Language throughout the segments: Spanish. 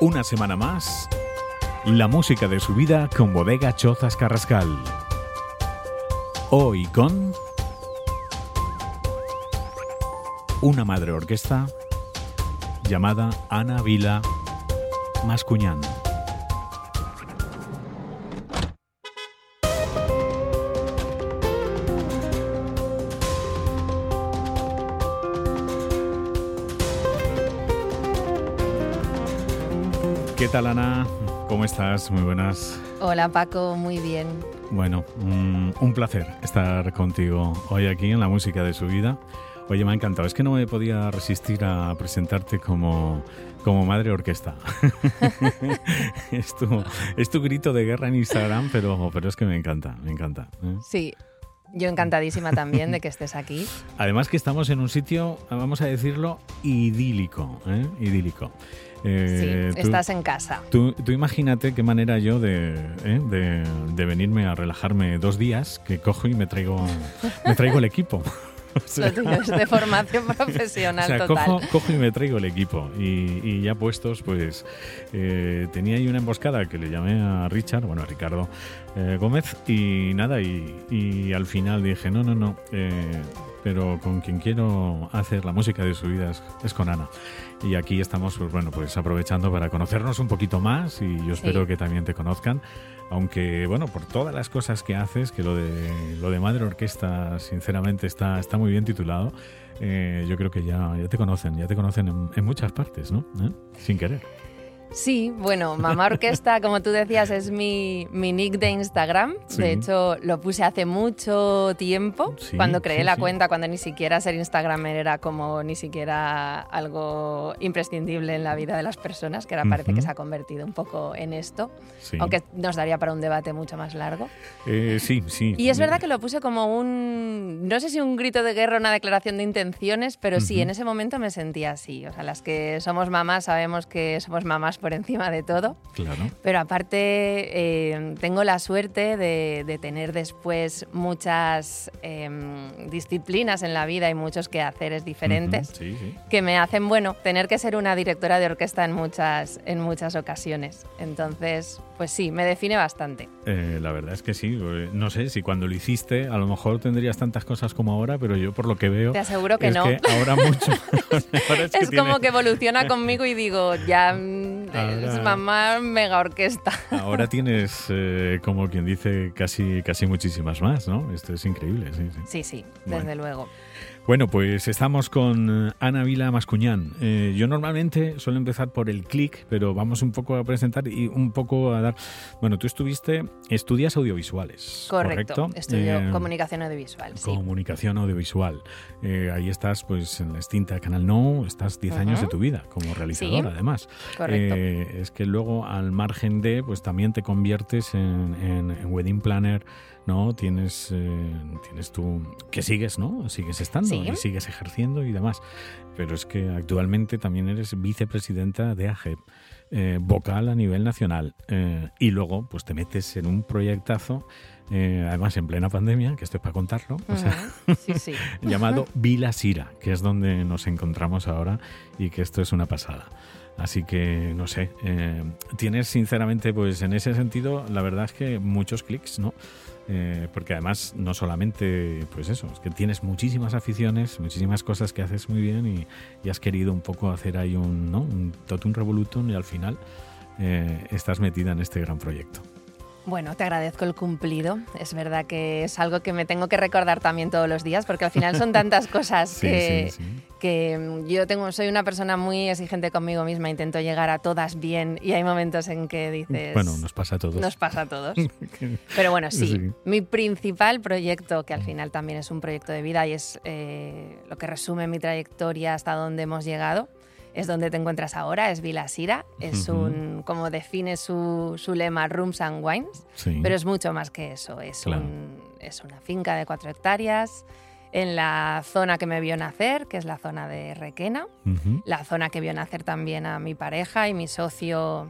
Una semana más, la música de su vida con Bodega Chozas Carrascal. Hoy con una madre orquesta llamada Ana Vila Mascuñán. ¿Qué tal Ana? ¿Cómo estás? Muy buenas. Hola Paco, muy bien. Bueno, un, un placer estar contigo hoy aquí en la música de su vida. Oye, me ha encantado. Es que no me podía resistir a presentarte como, como madre orquesta. es, tu, es tu grito de guerra en Instagram, pero, pero es que me encanta, me encanta. ¿eh? Sí, yo encantadísima también de que estés aquí. Además que estamos en un sitio, vamos a decirlo, idílico. ¿eh? Idílico. Eh, sí, estás en casa. Tú, tú, imagínate qué manera yo de, ¿eh? de, de, venirme a relajarme dos días, que cojo y me traigo, me traigo el equipo. Sea, Lo tienes de formación profesional o sea, total. Cojo, cojo, y me traigo el equipo. Y, y ya puestos, pues eh, tenía ahí una emboscada que le llamé a Richard, bueno, a Ricardo eh, Gómez, y nada, y, y, al final dije, no, no, no, eh, pero con quien quiero hacer la música de su vida es, es, con Ana. Y aquí estamos, pues bueno, pues aprovechando para conocernos un poquito más y yo espero sí. que también te conozcan. Aunque, bueno, por todas las cosas que haces, que lo de, lo de Madre Orquesta, sinceramente, está, está muy bien titulado, eh, yo creo que ya, ya te conocen, ya te conocen en, en muchas partes, ¿no? ¿Eh? Sin querer. Sí, bueno, Mamá Orquesta, como tú decías, es mi, mi nick de Instagram. Sí. De hecho, lo puse hace mucho tiempo, sí, cuando creé sí, la cuenta, cuando ni siquiera ser Instagramer era como ni siquiera algo imprescindible en la vida de las personas, que ahora uh -huh. parece que se ha convertido un poco en esto, aunque nos daría para un debate mucho más largo. Eh, sí, sí. Y es verdad que lo puse como un, no sé si un grito de guerra o una declaración de intenciones, pero uh -huh. sí, en ese momento me sentía así. O sea, las que somos mamás sabemos que somos mamás por encima de todo. Claro. Pero aparte eh, tengo la suerte de, de, tener después muchas eh, disciplinas en la vida y muchos quehaceres diferentes uh -huh. sí, sí. que me hacen, bueno, tener que ser una directora de orquesta en muchas, en muchas ocasiones. Entonces, pues sí, me define bastante. Eh, la verdad es que sí. Eh, no sé si cuando lo hiciste a lo mejor tendrías tantas cosas como ahora, pero yo por lo que veo... Te aseguro que es no. Que ahora mucho. es, que es tiene... como que evoluciona conmigo y digo, ya ahora, es mamá mega orquesta. Ahora tienes, eh, como quien dice, casi, casi muchísimas más, ¿no? Esto es increíble, sí, sí. Sí, sí, desde bueno. luego. Bueno, pues estamos con Ana Vila Mascuñán. Eh, yo normalmente suelo empezar por el clic, pero vamos un poco a presentar y un poco a dar... Bueno, tú estuviste, estudias audiovisuales. Correcto, correcto? estudio eh, comunicación audiovisual. Sí. Comunicación audiovisual. Eh, ahí estás pues en la extinta Canal No, estás 10 uh -huh. años de tu vida como realizadora sí, además. Correcto. Es que luego al margen de, pues también te conviertes en, en, en wedding planner, ¿no? Tienes, eh, tienes tú, que sigues, ¿no? Sigues estando ¿Sí? y sigues ejerciendo y demás. Pero es que actualmente también eres vicepresidenta de AGEP, eh, vocal a nivel nacional. Eh, y luego, pues te metes en un proyectazo, además en plena pandemia, que esto es para contarlo, uh -huh. o sea, sí, sí. llamado Vila Sira, que es donde nos encontramos ahora y que esto es una pasada. Así que, no sé, tienes sinceramente, pues en ese sentido, la verdad es que muchos clics, ¿no? Eh, porque además no solamente pues eso, es que tienes muchísimas aficiones, muchísimas cosas que haces muy bien y, has querido un poco hacer ahí un, ¿no? un totum revolutum y al final eh, estás metida en este gran proyecto. Bueno, te agradezco el cumplido. Es verdad que es algo que me tengo que recordar también todos los días, porque al final son tantas cosas sí, que, sí, sí. que, yo tengo, soy una persona muy exigente conmigo misma, intento llegar a todas bien y hay momentos en que dices... Bueno, nos pasa a todos. Nos pasa a todos. Pero bueno, sí, mi principal proyecto, que al final también es un proyecto de vida y es eh, lo que resume mi trayectoria hasta donde hemos llegado, es donde te encuentras ahora, es Vila Sira, es uh -huh. un, como define su, su, lema, Rooms and Wines, sí. pero es mucho más que eso, es, claro. un, es una finca de cuatro hectáreas en la zona que me vio nacer, que es la zona de Requena, uh -huh. la zona que vio nacer también a mi pareja y mi socio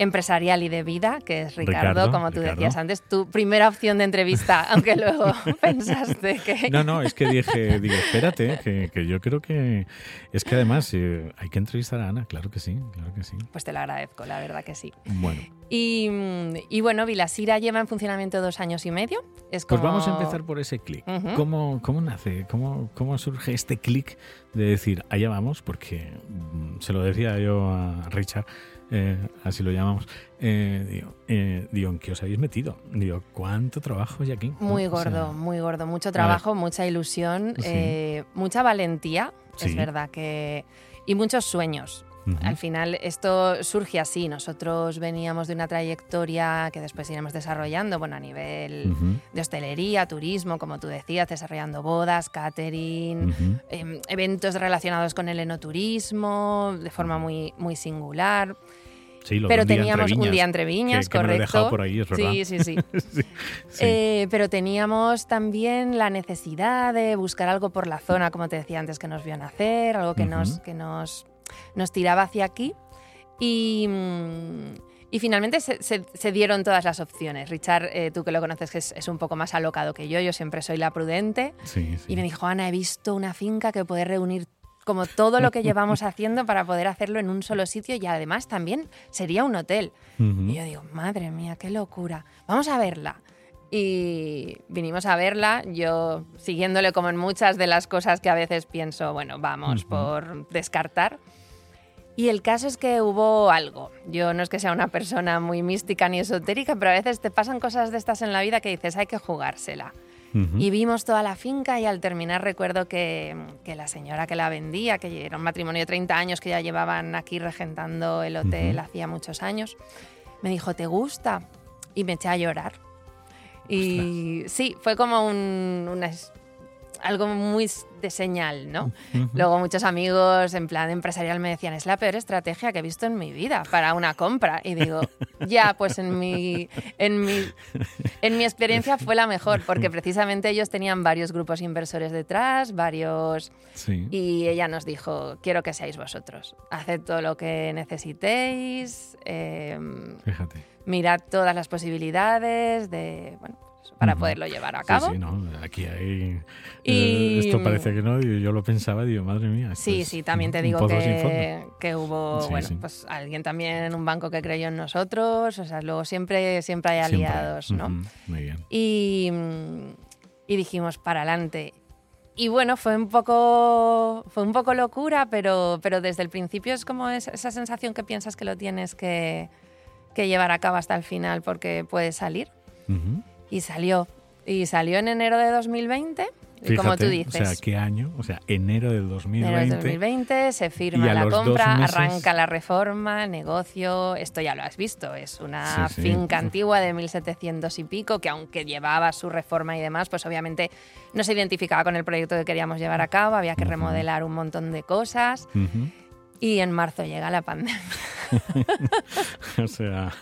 empresarial y de vida, que es Ricardo, como tú decías antes, tu primera opción de entrevista, aunque luego pensaste que... No, no, es que dije, digo, espérate, que, yo creo que es que además eh, hay que entrevistar a Ana, claro que sí, claro que sí. Pues te lo agradezco, la verdad que sí. Bueno. Y, bueno, Vilasira lleva en funcionamiento dos años y medio. Es Pues vamos a empezar por ese clic. ¿Cómo, ¿Cómo, nace? ¿Cómo, ¿Cómo surge este clic de decir, allá vamos? Porque mm, se lo decía yo a Richard, eh, así lo llamamos, eh, digo, eh, digo, ¿en qué os habéis metido? Digo, ¿cuánto trabajo hay aquí? Muy gordo, muy gordo. Mucho trabajo, mucha ilusión, mucha valentía, es verdad que... Y muchos sueños. Al final esto surge así. Nosotros veníamos de una trayectoria que después iremos desarrollando, bueno, a nivel de hostelería, turismo, como tú decías, desarrollando bodas, catering, em, eventos relacionados con el enoturismo, de forma muy, muy singular. Pero teníamos un día entre viñas, correcto. sí, sí, sí. Eh, pero teníamos también la necesidad de buscar algo por la zona, como te decía antes, que nos vio nacer, algo que, nos, que nos nos tiraba hacia aquí y, y finalmente se, dieron todas las opciones. Richard, eh, tú que lo conoces, que es, un poco más alocado que yo, yo siempre soy la prudente. Y me dijo, Ana, he visto una finca que puede reunir como todo lo que llevamos haciendo para poder hacerlo en un solo sitio y además también sería un hotel. Y yo digo, madre mía, qué locura. Vamos a verla y vinimos a verla, yo siguiéndole como en muchas de las cosas que a veces pienso, bueno, vamos por descartar. Y el caso es que hubo algo. Yo no es que sea una persona muy mística ni esotérica, pero a veces te pasan cosas de estas en la vida que dices, hay que jugársela. Y vimos toda la finca y al terminar recuerdo que, que, la señora que la vendía, que era un matrimonio de 30 años que ya llevaban aquí regentando el hotel hacía muchos años, me dijo, ¿te gusta? Y me eché a llorar. Y sí, fue como un, algo muy de señal, ¿no? Luego muchos amigos en plan empresarial me decían, es la peor estrategia que he visto en mi vida para una compra. Y digo, ya, pues en mi, en mi, en mi experiencia fue la mejor, porque precisamente ellos tenían varios grupos inversores detrás, varios... Y ella nos dijo, quiero que seáis vosotros, haced todo lo que necesitéis. Em, Fíjate mirad todas las posibilidades de, bueno, para poderlo llevar a cabo. Sí, sí, no, aquí hay... Eh, esto parece que no, yo, lo pensaba, digo, madre mía. Sí, sí, también te digo que, que, hubo, bueno, pues alguien también en un banco que creyó en nosotros, o sea, luego siempre, siempre hay aliados, ¿no? Muy bien. Y, y dijimos, para adelante. Y bueno, fue un poco, fue un poco locura, pero, pero desde el principio es como esa sensación que piensas que lo tienes que que llevar a cabo hasta el final porque puede salir. Y salió. Y salió en enero de 2020. y como tú dices. O sea, ¿qué año? O sea, enero del 2020. Enero del 2020, se firma la compra, arranca la reforma, negocio. Esto ya lo has visto. Es una finca antigua de 1700 y pico que, aunque llevaba su reforma y demás, pues obviamente no se identificaba con el proyecto que queríamos llevar a cabo. Había que remodelar un montón de cosas. Y en marzo llega la pandemia. o sea...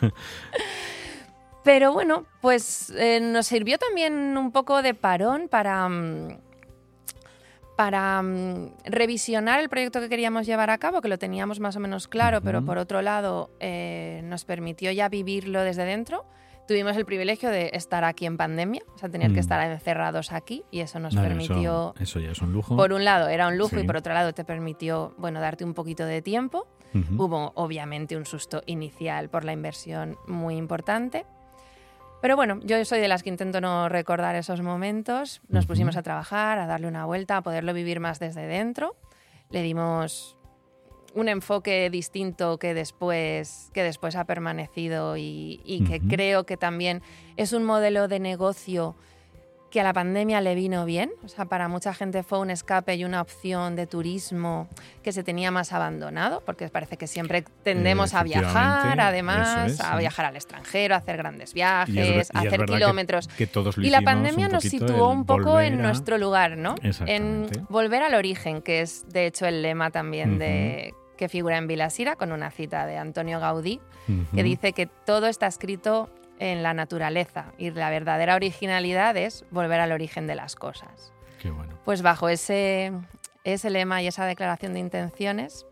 Pero bueno, pues eh, nos sirvió también un poco de parón para, mm, para mm, revisionar el proyecto que queríamos llevar a cabo, que lo teníamos más o menos claro, pero por otro lado eh, nos permitió ya vivirlo desde dentro tuvimos el privilegio de estar aquí en pandemia, o sea, tener que mm. estar encerrados aquí y eso nos permitió... Eso, ya es un lujo. Por un lado era un lujo y por otro lado te permitió, bueno, darte un poquito de tiempo. Hubo obviamente un susto inicial por la inversión muy importante. Pero bueno, yo soy de las que intento no recordar esos momentos. Nos pusimos a trabajar, a darle una vuelta, a poderlo vivir más desde dentro. Le dimos un enfoque distinto que después, que después ha permanecido y, que creo que también es un modelo de negocio que a la pandemia le vino bien. O sea, para mucha gente fue un escape y una opción de turismo que se tenía más abandonado, porque parece que siempre tendemos a viajar, además, a viajar al extranjero, a hacer grandes viajes, a hacer kilómetros. y la pandemia nos situó un poco en nuestro lugar, ¿no? En volver al origen, que es de hecho el lema también de que figura en Vilasira, con una cita de Antonio Gaudí, que dice que todo está escrito en la naturaleza y la verdadera originalidad es volver al origen de las cosas. Qué bueno. Pues bajo ese, ese lema y esa declaración de intenciones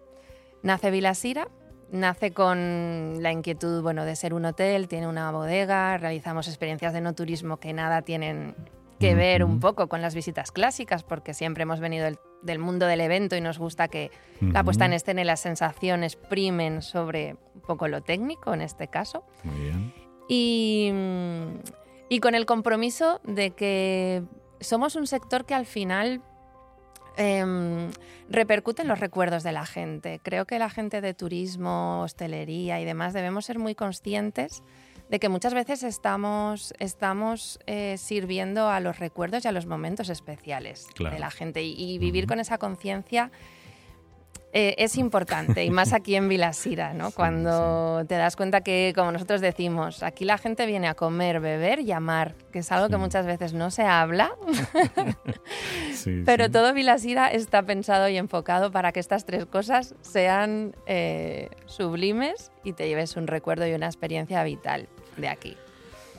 nace Vilasira nace con la inquietud bueno, de ser un hotel, tiene una bodega, realizamos experiencias de no turismo que nada tienen que ver un poco con las visitas clásicas, porque siempre hemos venido del, mundo del evento y nos gusta que la puesta en escena y las sensaciones primen sobre un poco lo técnico en este caso. Muy bien. Y, y con el compromiso de que somos un sector que al final eh, repercute en los recuerdos de la gente. Creo que la gente de turismo, hostelería y demás debemos ser muy conscientes de que muchas veces estamos, estamos eh, sirviendo a los recuerdos y a los momentos especiales de la gente y, vivir con esa conciencia eh, es importante, y más aquí en Vilasira, ¿no? Cuando te das cuenta que, como nosotros decimos, aquí la gente viene a comer, beber y amar, que es algo que muchas veces no se habla, pero todo Vilasira está pensado y enfocado para que estas tres cosas sean eh, sublimes y te lleves un recuerdo y una experiencia vital de aquí.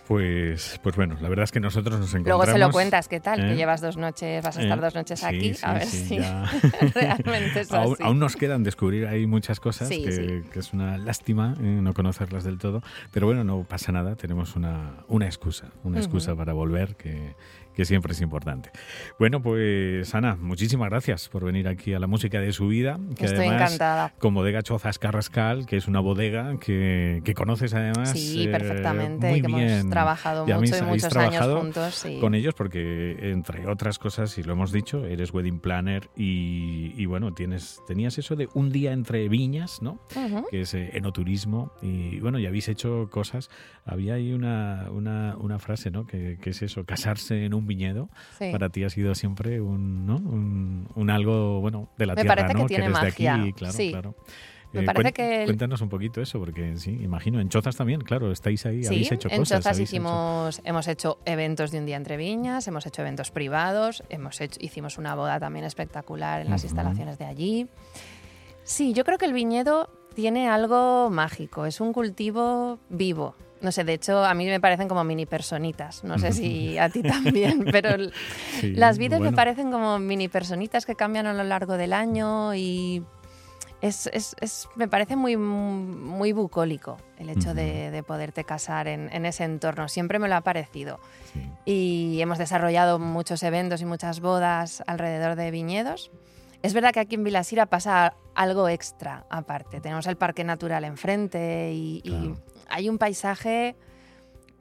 Pues, pues bueno, la verdad es que nosotros nos encontramos... Luego se lo cuentas, ¿qué tal? Que ¿Eh? llevas dos noches, vas a estar ¿Eh? dos noches aquí, a ver si realmente es aún, Aún nos quedan descubrir ahí muchas cosas, que, es una lástima eh, no conocerlas del todo, pero bueno, no pasa nada, tenemos una, una excusa, una excusa para volver que, que siempre es importante. Bueno, pues Ana, muchísimas gracias por venir aquí a la música de su vida. Que Estoy encantada. Con Bodega Chozas Carrascal, que es una bodega que, que conoces además. Sí, eh, perfectamente. y que hemos trabajado mucho y muchos años juntos. Con ellos, porque entre otras cosas, y lo hemos dicho, eres wedding planner y, bueno, tienes, tenías eso de un día entre viñas, ¿no? Que es eh, enoturismo. Y bueno, ya habéis hecho cosas. Había ahí una, una, una frase, ¿no? Que, que es eso, casarse en un viñedo, para ti ha sido siempre un, ¿no? un, algo bueno de la Me tierra, que tiene magia. aquí, claro, sí. claro. Me eh, parece que Cuéntanos un poquito eso, porque sí, imagino, en Chozas también, claro, estáis ahí, habéis hecho en cosas. En Chozas hicimos, hemos hecho eventos de un día entre viñas, hemos hecho eventos privados, hemos hecho, hicimos una boda también espectacular en las instalaciones de allí. Sí, yo creo que el viñedo tiene algo mágico, es un cultivo vivo, no sé, de hecho a mí me parecen como mini personitas, no sé si a ti también, pero las vidas me parecen como mini personitas que cambian a lo largo del año y es, es, es me parece muy, muy bucólico el hecho de, de, poderte casar en, en, ese entorno, siempre me lo ha parecido. Y hemos desarrollado muchos eventos y muchas bodas alrededor de viñedos. Es verdad que aquí en Vilasira pasa algo extra aparte. Tenemos el parque natural enfrente y, y hay un paisaje,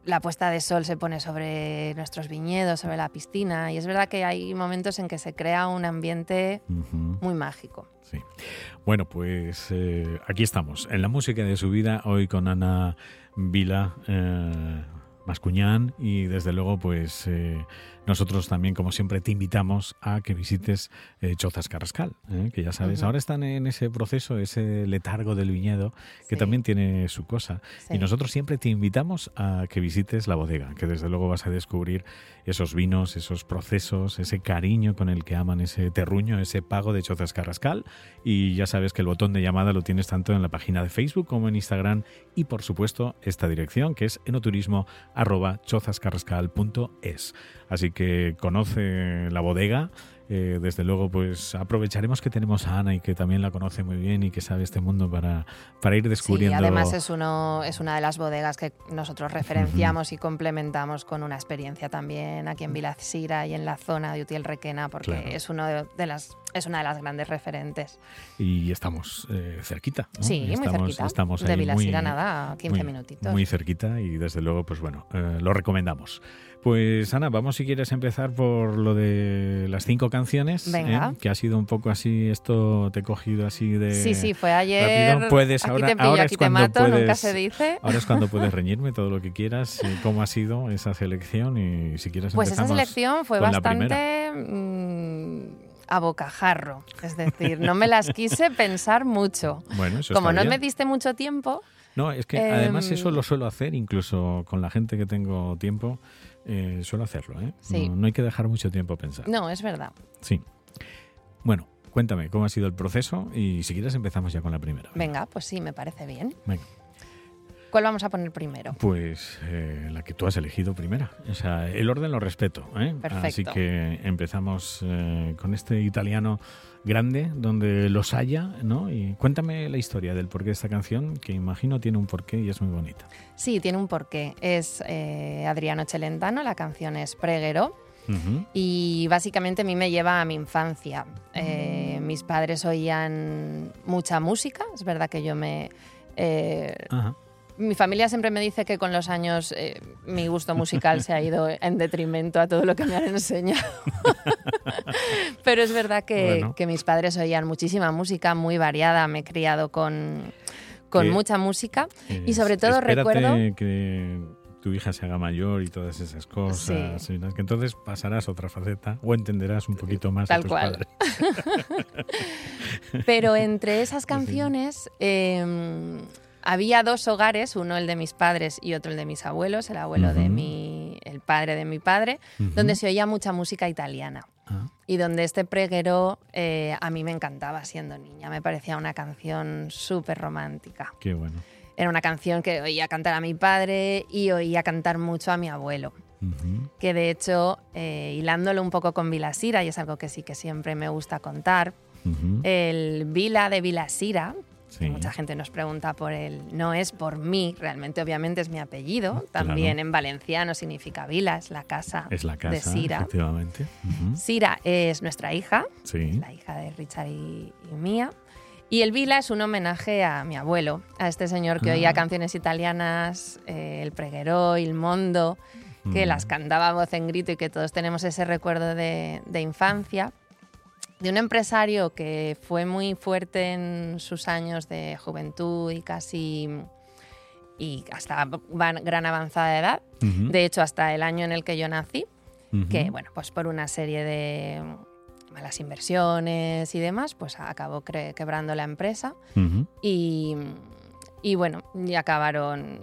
la puesta de sol se pone sobre nuestros viñedos, sobre la piscina, y es verdad que hay momentos en que se crea un ambiente muy mágico. Sí. Bueno, pues eh, aquí estamos, en la música de su vida, hoy con Ana Vila. Eh, Mascuñán y desde luego pues eh, nosotros también como siempre te invitamos a que visites eh, Chozas Carrascal, eh, que ya sabes, ahora están en ese proceso, ese letargo del viñedo que también tiene su cosa. Y nosotros siempre te invitamos a que visites la bodega, que desde luego vas a descubrir esos vinos, esos procesos, ese cariño con el que aman ese terruño, ese pago de Chozas Carrascal. Y ya sabes que el botón de llamada lo tienes tanto en la página de Facebook como en Instagram y por supuesto esta dirección que es enoturismo arroba chozascarrascal.es. Así que conoce la bodega eh, desde luego, pues aprovecharemos que tenemos a Ana y que también la conoce muy bien y que sabe este mundo para, para ir descubriendo. Sí, además es, uno, es una de las bodegas que nosotros referenciamos y complementamos con una experiencia también aquí en Vilacira y en la zona de Utiel Requena, porque es, uno de, las, es una de las grandes referentes. Y estamos eh, cerquita. Sí, muy cerquita. Estamos de Vilacira, nada, 15 minutitos. Muy cerquita y desde luego, pues bueno, eh, lo recomendamos. Pues Ana, vamos si quieres empezar por lo de las cinco canciones, ¿eh? que ha sido un poco así, esto te he cogido así de... Sí, sí, fue ayer. Puedes, aquí ahora, te pillo, ahora aquí te mato, nunca se dice. Ahora es cuando puedes reñirme todo lo que quieras, cómo ha sido esa selección y si quieres Pues esa selección fue bastante mm, a bocajarro, es decir, no me las quise pensar mucho. Bueno, eso Como no me diste mucho tiempo... No, es que además eso em, lo suelo hacer incluso con la gente que tengo tiempo. Eh, suelo hacerlo, ¿eh? No, hay que dejar mucho tiempo pensar. No, es verdad. Sí. Bueno, cuéntame cómo ha sido el proceso y si quieres empezamos ya con la primera. Venga, pues sí, me parece bien. Venga. ¿Cuál vamos a poner primero? Pues eh, la que tú has elegido primera. O sea, el orden lo respeto. ¿eh? Perfecto. Así que empezamos eh, con este italiano grande, donde los haya, ¿no? Y cuéntame la historia del porqué de esta canción, que imagino tiene un porqué y es muy bonita. Sí, tiene un porqué. Es Adriano Celentano, la canción es Preguero. Y básicamente a mí me lleva a mi infancia. mis padres oían mucha música, es verdad que yo me... Ajá mi familia siempre me dice que con los años eh, mi gusto musical se ha ido en detrimento a todo lo que me han enseñado. Pero es verdad que, mis padres oían muchísima música, muy variada. Me he criado con, con mucha música. y sobre todo recuerdo. que tu hija se haga mayor y todas esas cosas. que entonces pasarás otra faceta o entenderás un poquito más Tal a tus cual. padres. Pero entre esas canciones. Em, había dos hogares, uno el de mis padres y otro el de mis abuelos, el abuelo de mi, el padre de mi padre, donde se oía mucha música italiana. Ah. Y donde este preguero eh, a mí me encantaba siendo niña, me parecía una canción súper romántica. Qué bueno. Era una canción que oía cantar a mi padre y oía cantar mucho a mi abuelo. Que de hecho, eh, hilándolo un poco con Vilasira, y es algo que sí que siempre me gusta contar, el Vila de Vilasira, Mucha gente nos pregunta por él. No es por mí, realmente obviamente es mi apellido. También en valenciano significa vila, es la casa, es la casa de Sira. Efectivamente. Sira es nuestra hija, la hija de Richard y, mía. Y el Vila es un homenaje a mi abuelo, a este señor que oía ah. canciones italianas, eh, el Pregueró, el Mondo, que mm. las cantaba a voz en grito y que todos tenemos ese recuerdo de, de infancia de un empresario que fue muy fuerte en sus años de juventud y casi y hasta gran avanzada edad. De hecho, hasta el año en el que yo nací, que bueno, pues por una serie de malas inversiones y demás, pues acabó quebrando la empresa. Y, y bueno, y acabaron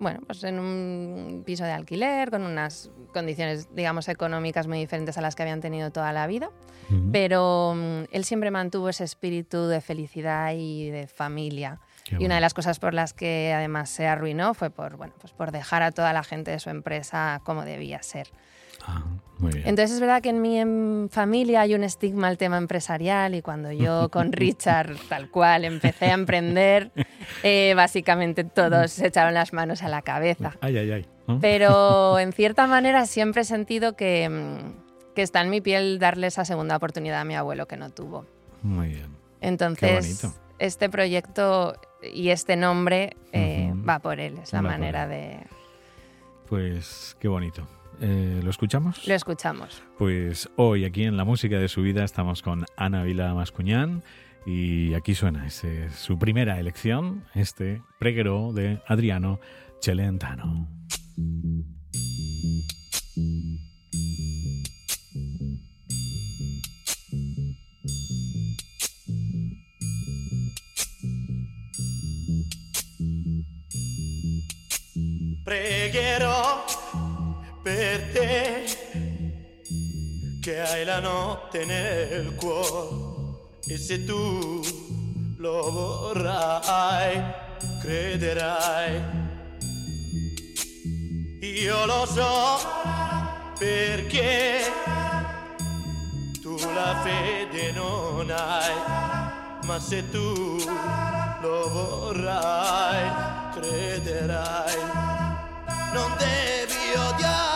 bueno, pues en un piso de alquiler, con unas condiciones, digamos, económicas muy diferentes a las que habían tenido toda la vida. Pero mm, él siempre mantuvo ese espíritu de felicidad y de familia. y una de las cosas por las que además se arruinó fue por, bueno, pues por dejar a toda la gente de su empresa como debía ser. Ah, muy bien. Entonces es verdad que en mi familia hay un estigma al tema empresarial y cuando yo con Richard tal cual empecé a emprender, eh, básicamente todos se echaron las manos a la cabeza. Ay, ay, ay. Pero en cierta manera siempre he sentido que, mm, que, está en mi piel darle esa segunda oportunidad a mi abuelo que no tuvo. Muy bien. Entonces, este proyecto y este nombre eh, va por él, es la manera de... Pues qué bonito. Eh, ¿Lo escuchamos? Lo escuchamos. Pues hoy aquí en La Música de su vida estamos con Ana Vila Mascuñán y aquí suena es su primera elección, este preguero de Adriano Celentano. Per te che hai la notte nel cuore e se tu lo vorrai, crederai io lo so perché tu la fede non hai, ma se tu lo vorrai, crederai. Non devi odiare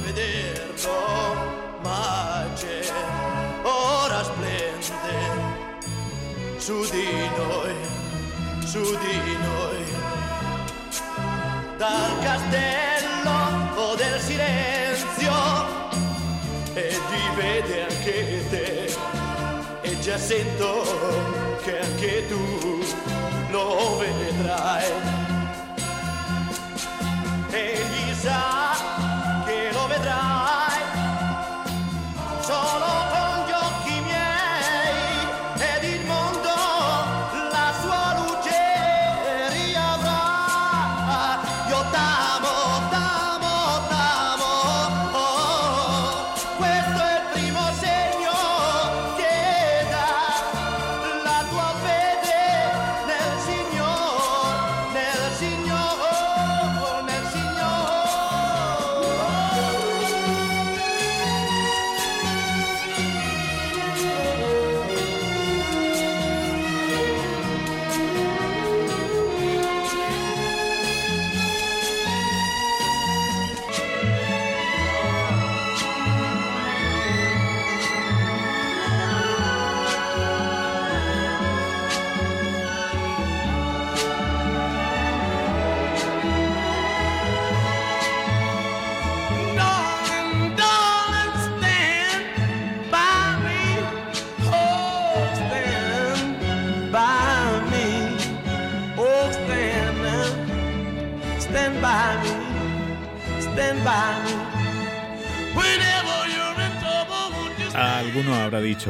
puoi vederlo, ma c'è, ora splende su di noi su di noi. Dal castello del silenzio e ti vede anche te e già sento che anche tu lo vedrai. Egli sa che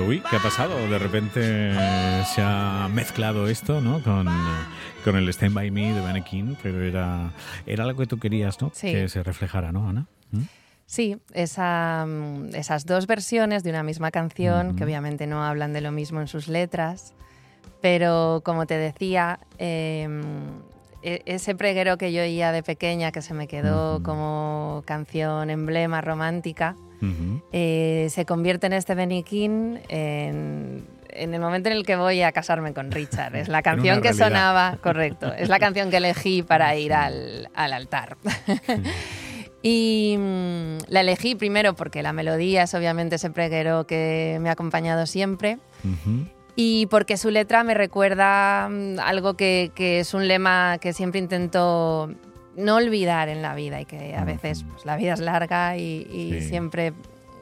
dicho, uy, ¿qué ha pasado? De repente se ha mezclado esto, ¿no? Con, con el Stand By Me de King, pero era, era lo que tú querías, ¿no? Sí. Que se reflejara, ¿no, Ana? ¿Mm? Sí, esa, esas dos versiones de una misma canción, Ujú. que obviamente no hablan de lo mismo en sus letras, pero como te decía, eh, ese preguero que yo oía de pequeña, que se me quedó Ujú. como canción emblema romántica, Eh, se convierte en este King en, en el momento en el que voy a casarme con Richard. Es la canción que sonaba, correcto, es la canción que elegí para ir al, al altar. y mm, la elegí primero porque la melodía es obviamente ese preguero que me ha acompañado siempre. Y porque su letra me recuerda mm, algo que, que es un lema que siempre intento no olvidar en la vida y que a veces pues, la vida es larga y, y Sí. siempre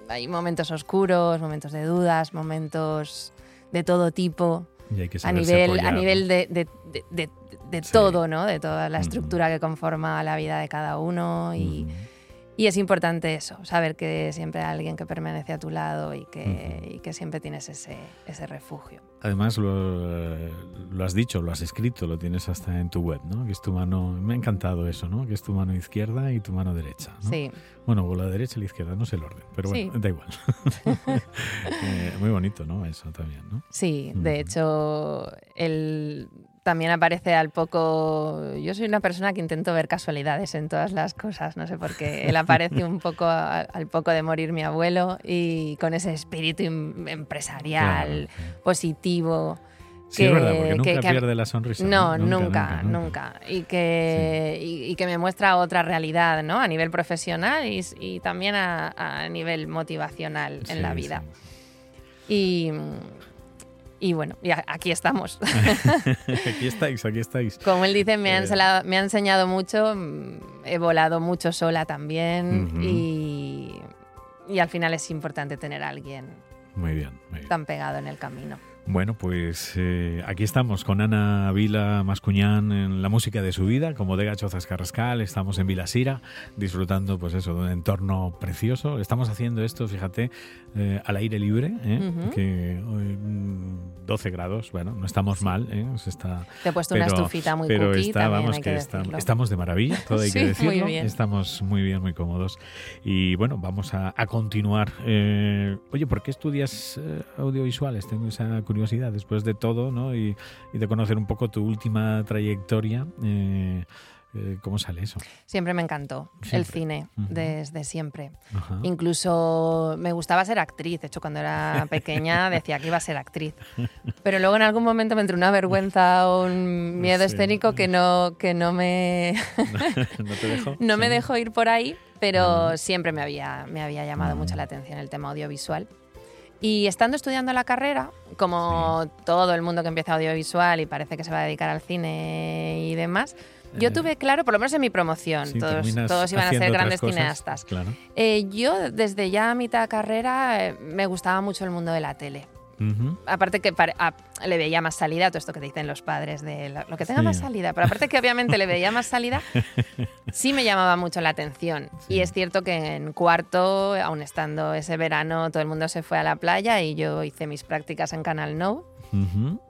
hay momentos oscuros, momentos de dudas, momentos de todo tipo, Y hay que a nivel, apoyar, a nivel de, de- de- de- de Sí. todo, ¿no? de toda la estructura que conforma la vida de cada uno y. y es importante eso, saber que siempre hay alguien que permanece a tu lado y que, Ujú. y que siempre tienes ese, ese refugio. Además, lo, lo has dicho, lo has escrito, lo tienes hasta en tu web, ¿no? Que es tu mano, me ha encantado eso, ¿no? Que es tu mano izquierda y tu mano derecha, ¿no? Sí, Bueno, o la derecha y la izquierda, no sé el orden, pero bueno, Sí. da igual. Eh, muy bonito, ¿no? Eso también, ¿no? sí. De hecho, él también aparece al poco... Yo soy una persona que intento ver casualidades en todas las cosas, no sé por qué. Él aparece un poco a- al poco de morir mi abuelo y con ese espíritu em- empresarial, Claro. positivo. Sí, es que- verdad, porque nunca que- que- pierde la sonrisa. No, nunca, nunca, Y, que, y, y que me muestra otra realidad, ¿no? A nivel profesional y, y también a, a nivel motivacional en Sí, la vida. sí. Y, y bueno, y a- aquí estamos. aquí estáis, aquí estáis. Como él dice, me ha, Eh. enseñado, me ha enseñado mucho, mm, he volado mucho sola también y, y al final es importante tener a alguien Muy bien, muy bien. tan pegado en el camino. Bueno, pues eh, aquí estamos con Ana Vila Mascuñán en la música de su vida, como de Gachozas Carrascal, estamos en Vilasira, disfrutando pues eso, de un entorno precioso. Estamos haciendo esto, fíjate, eh, al aire libre, ¿eh? Que 12 grados, bueno, no estamos mal, ¿eh? Está, Te he puesto una pero- estufita muy pero cookie, está, también vamos, hay que, está- decirlo. estamos de maravilla, todo hay que Sí, muy decirlo. bien. Estamos muy bien, muy cómodos. Y bueno, vamos a, a continuar. Eh, oye, ¿por qué estudias eh, audiovisuales? Tengo esa curiosidad después de todo, ¿no? Y, y de conocer un poco tu última trayectoria. eh, ¿Cómo sale eso? Siempre me encantó el Siempre. cine, Ujú. desde siempre. Ajá. Incluso me gustaba ser actriz. De hecho, cuando era pequeña decía que iba a ser actriz. Pero luego en algún momento me entró una vergüenza o un miedo Sí. escénico que no, que no me, ¿No te dejo? no me Sí. dejó ir por ahí, pero Ah. siempre me había, me había llamado Ah. mucho la atención el tema audiovisual. Y estando estudiando la carrera, como todo el mundo que empieza audiovisual y parece que se va a dedicar al cine y demás, yo Eh, tuve claro, por lo menos en mi promoción, Sí, todos, iban a ser grandes cosas, cineastas. Claro. Eh, yo desde ya a mitad de carrera eh, me gustaba mucho el mundo de la tele. Aparte que pare- a- le veía más salida a todo esto que dicen los padres de lo, lo que tenga Sí. más salida, pero aparte que obviamente le veía más salida, sí me llamaba mucho la atención. Sí. Y es cierto que en cuarto, aún estando ese verano, todo el mundo se fue a la playa y yo hice mis prácticas en Canal No.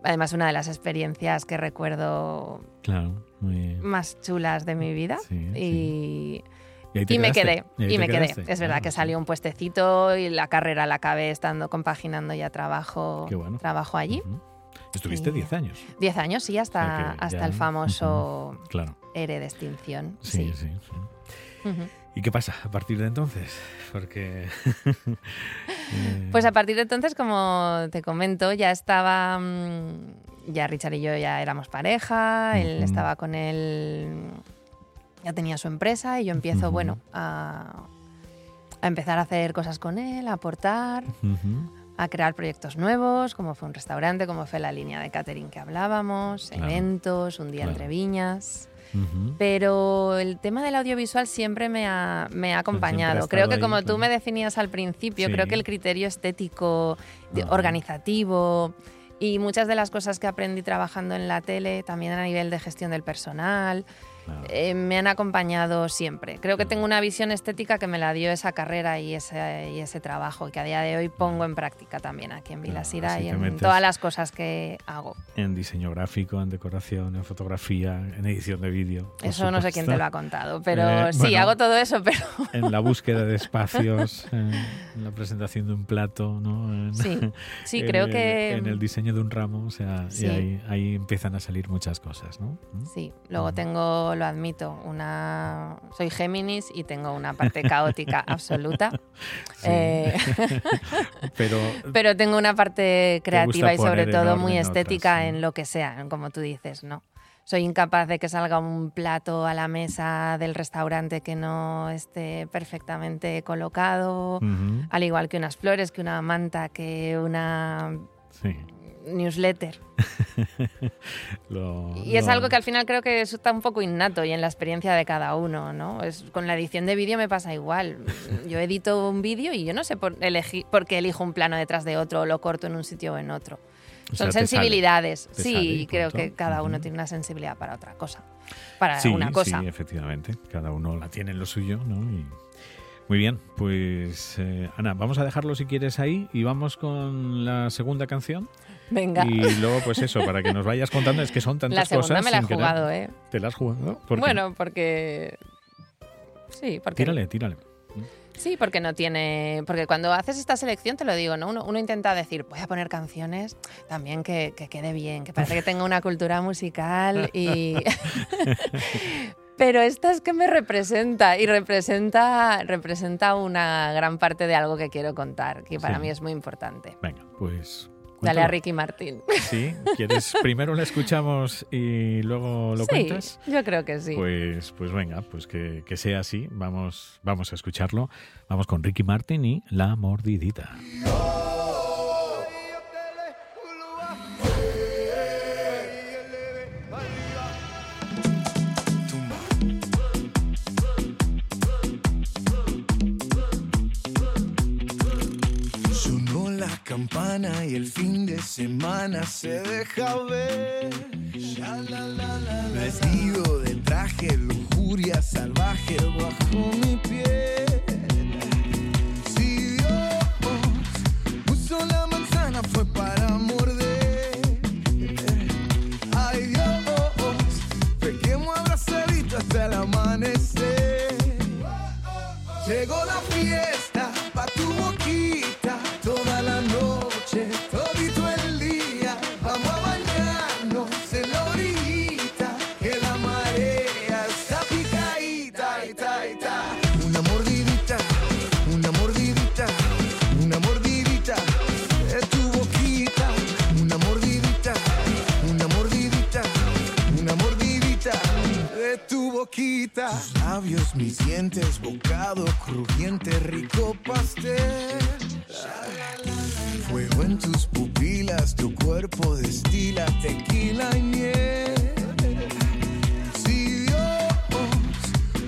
Además, una de las experiencias que recuerdo Claro, muy más chulas de mi vida. Sí, y, y me quedé, y me quedé. Es verdad Claro, que salió un puestecito y la carrera la acabé estando compaginando ya trabajo, bueno. trabajo allí. Estuviste Y- 10 años. Diez años, sí, hasta, hasta ya- el famoso Claro. ERE de extinción. Sí, Sí. sí. ¿Y qué pasa a partir de entonces? Porque. eh, Pues a partir de entonces, como te comento, ya estaba. mm, Ya Richard y yo ya éramos pareja, él estaba con él. Ya tenía su empresa y yo empiezo, bueno, a, a empezar a hacer cosas con él, a aportar, a crear proyectos nuevos, como fue un restaurante, como fue la línea de catering que hablábamos, Claro. eventos, un día Claro. entre viñas. Pero el tema del audiovisual siempre me ha, me ha acompañado. creo que ahí, como tú me definías al principio, Sí. creo que el criterio estético, organizativo y muchas de las cosas que aprendí trabajando en la tele, también a nivel de gestión del personal, eh, me han acompañado siempre. Creo que tengo una visión estética que me la dio esa carrera y ese, y ese trabajo que a día de hoy pongo en práctica también aquí en Vilasira y en todas las cosas que hago. En diseño gráfico, en decoración, en fotografía, en edición de vídeo. Eso no sé quién te lo ha contado, pero eh, sí, hago todo eso, pero... En la búsqueda de espacios, en, la presentación de un plato, ¿no? sí, sí, creo que... En el diseño de un ramo, o sea, y ahí, ahí, empiezan a salir muchas cosas, ¿no? ¿Mm? Sí, luego tengo lo admito, una soy Géminis y tengo una parte caótica absoluta. Eh, pero, pero tengo una parte creativa y sobre todo muy estética en lo que sea, como tú dices, ¿no? Soy incapaz de que salga un plato a la mesa del restaurante que no esté perfectamente colocado, al igual que unas flores, que una manta, que una newsletter. y es algo que al final creo que está un poco innato y en la experiencia de cada uno, ¿no? Es, con la edición de vídeo me pasa igual. Yo edito un vídeo y yo no sé por, elegir, por qué elijo un plano detrás de otro o lo corto en un sitio o en otro. Son sensibilidades. sí, creo que cada uno tiene una sensibilidad para otra cosa. Para una cosa. Sí, efectivamente. Cada uno la tiene en lo suyo, ¿no? Muy bien, pues eh, Ana, vamos a dejarlo si quieres ahí y vamos con la segunda canción. Venga. Y luego, pues eso, para que nos vayas contando, es que son tantas cosas. La segunda me la he jugado, ¿eh? ¿Te la has jugado? bueno, porque. Sí, porque. Tírale, tírale. Sí, porque no tiene. Porque cuando haces esta selección, te lo digo, ¿no? Uno, intenta decir, voy a poner canciones también que, que quede bien, que parece que tenga una cultura musical y. Pero esta es que me representa y representa, representa una gran parte de algo que quiero contar, que para mí es muy importante. Venga, pues Dale a Ricky Martín. Sí, ¿quieres? Primero la escuchamos y luego lo cuentas. Yo creo que sí. Pues, pues venga, pues que, que, sea así. Vamos, vamos a escucharlo. Vamos con Ricky Martin y La Mordidita. Campana y el fin de semana se deja ver. Vestido de traje, lujuria salvaje bajo mi piel. Si Dios puso la manzana fue para morder. Ay Dios, pequemos abrazaditos hasta el amanecer. Llegó la fiesta boquita. Labios, mis dientes, bocado crujiente, rico pastel. Fuego en tus pupilas, tu cuerpo destila tequila y miel. Si Dios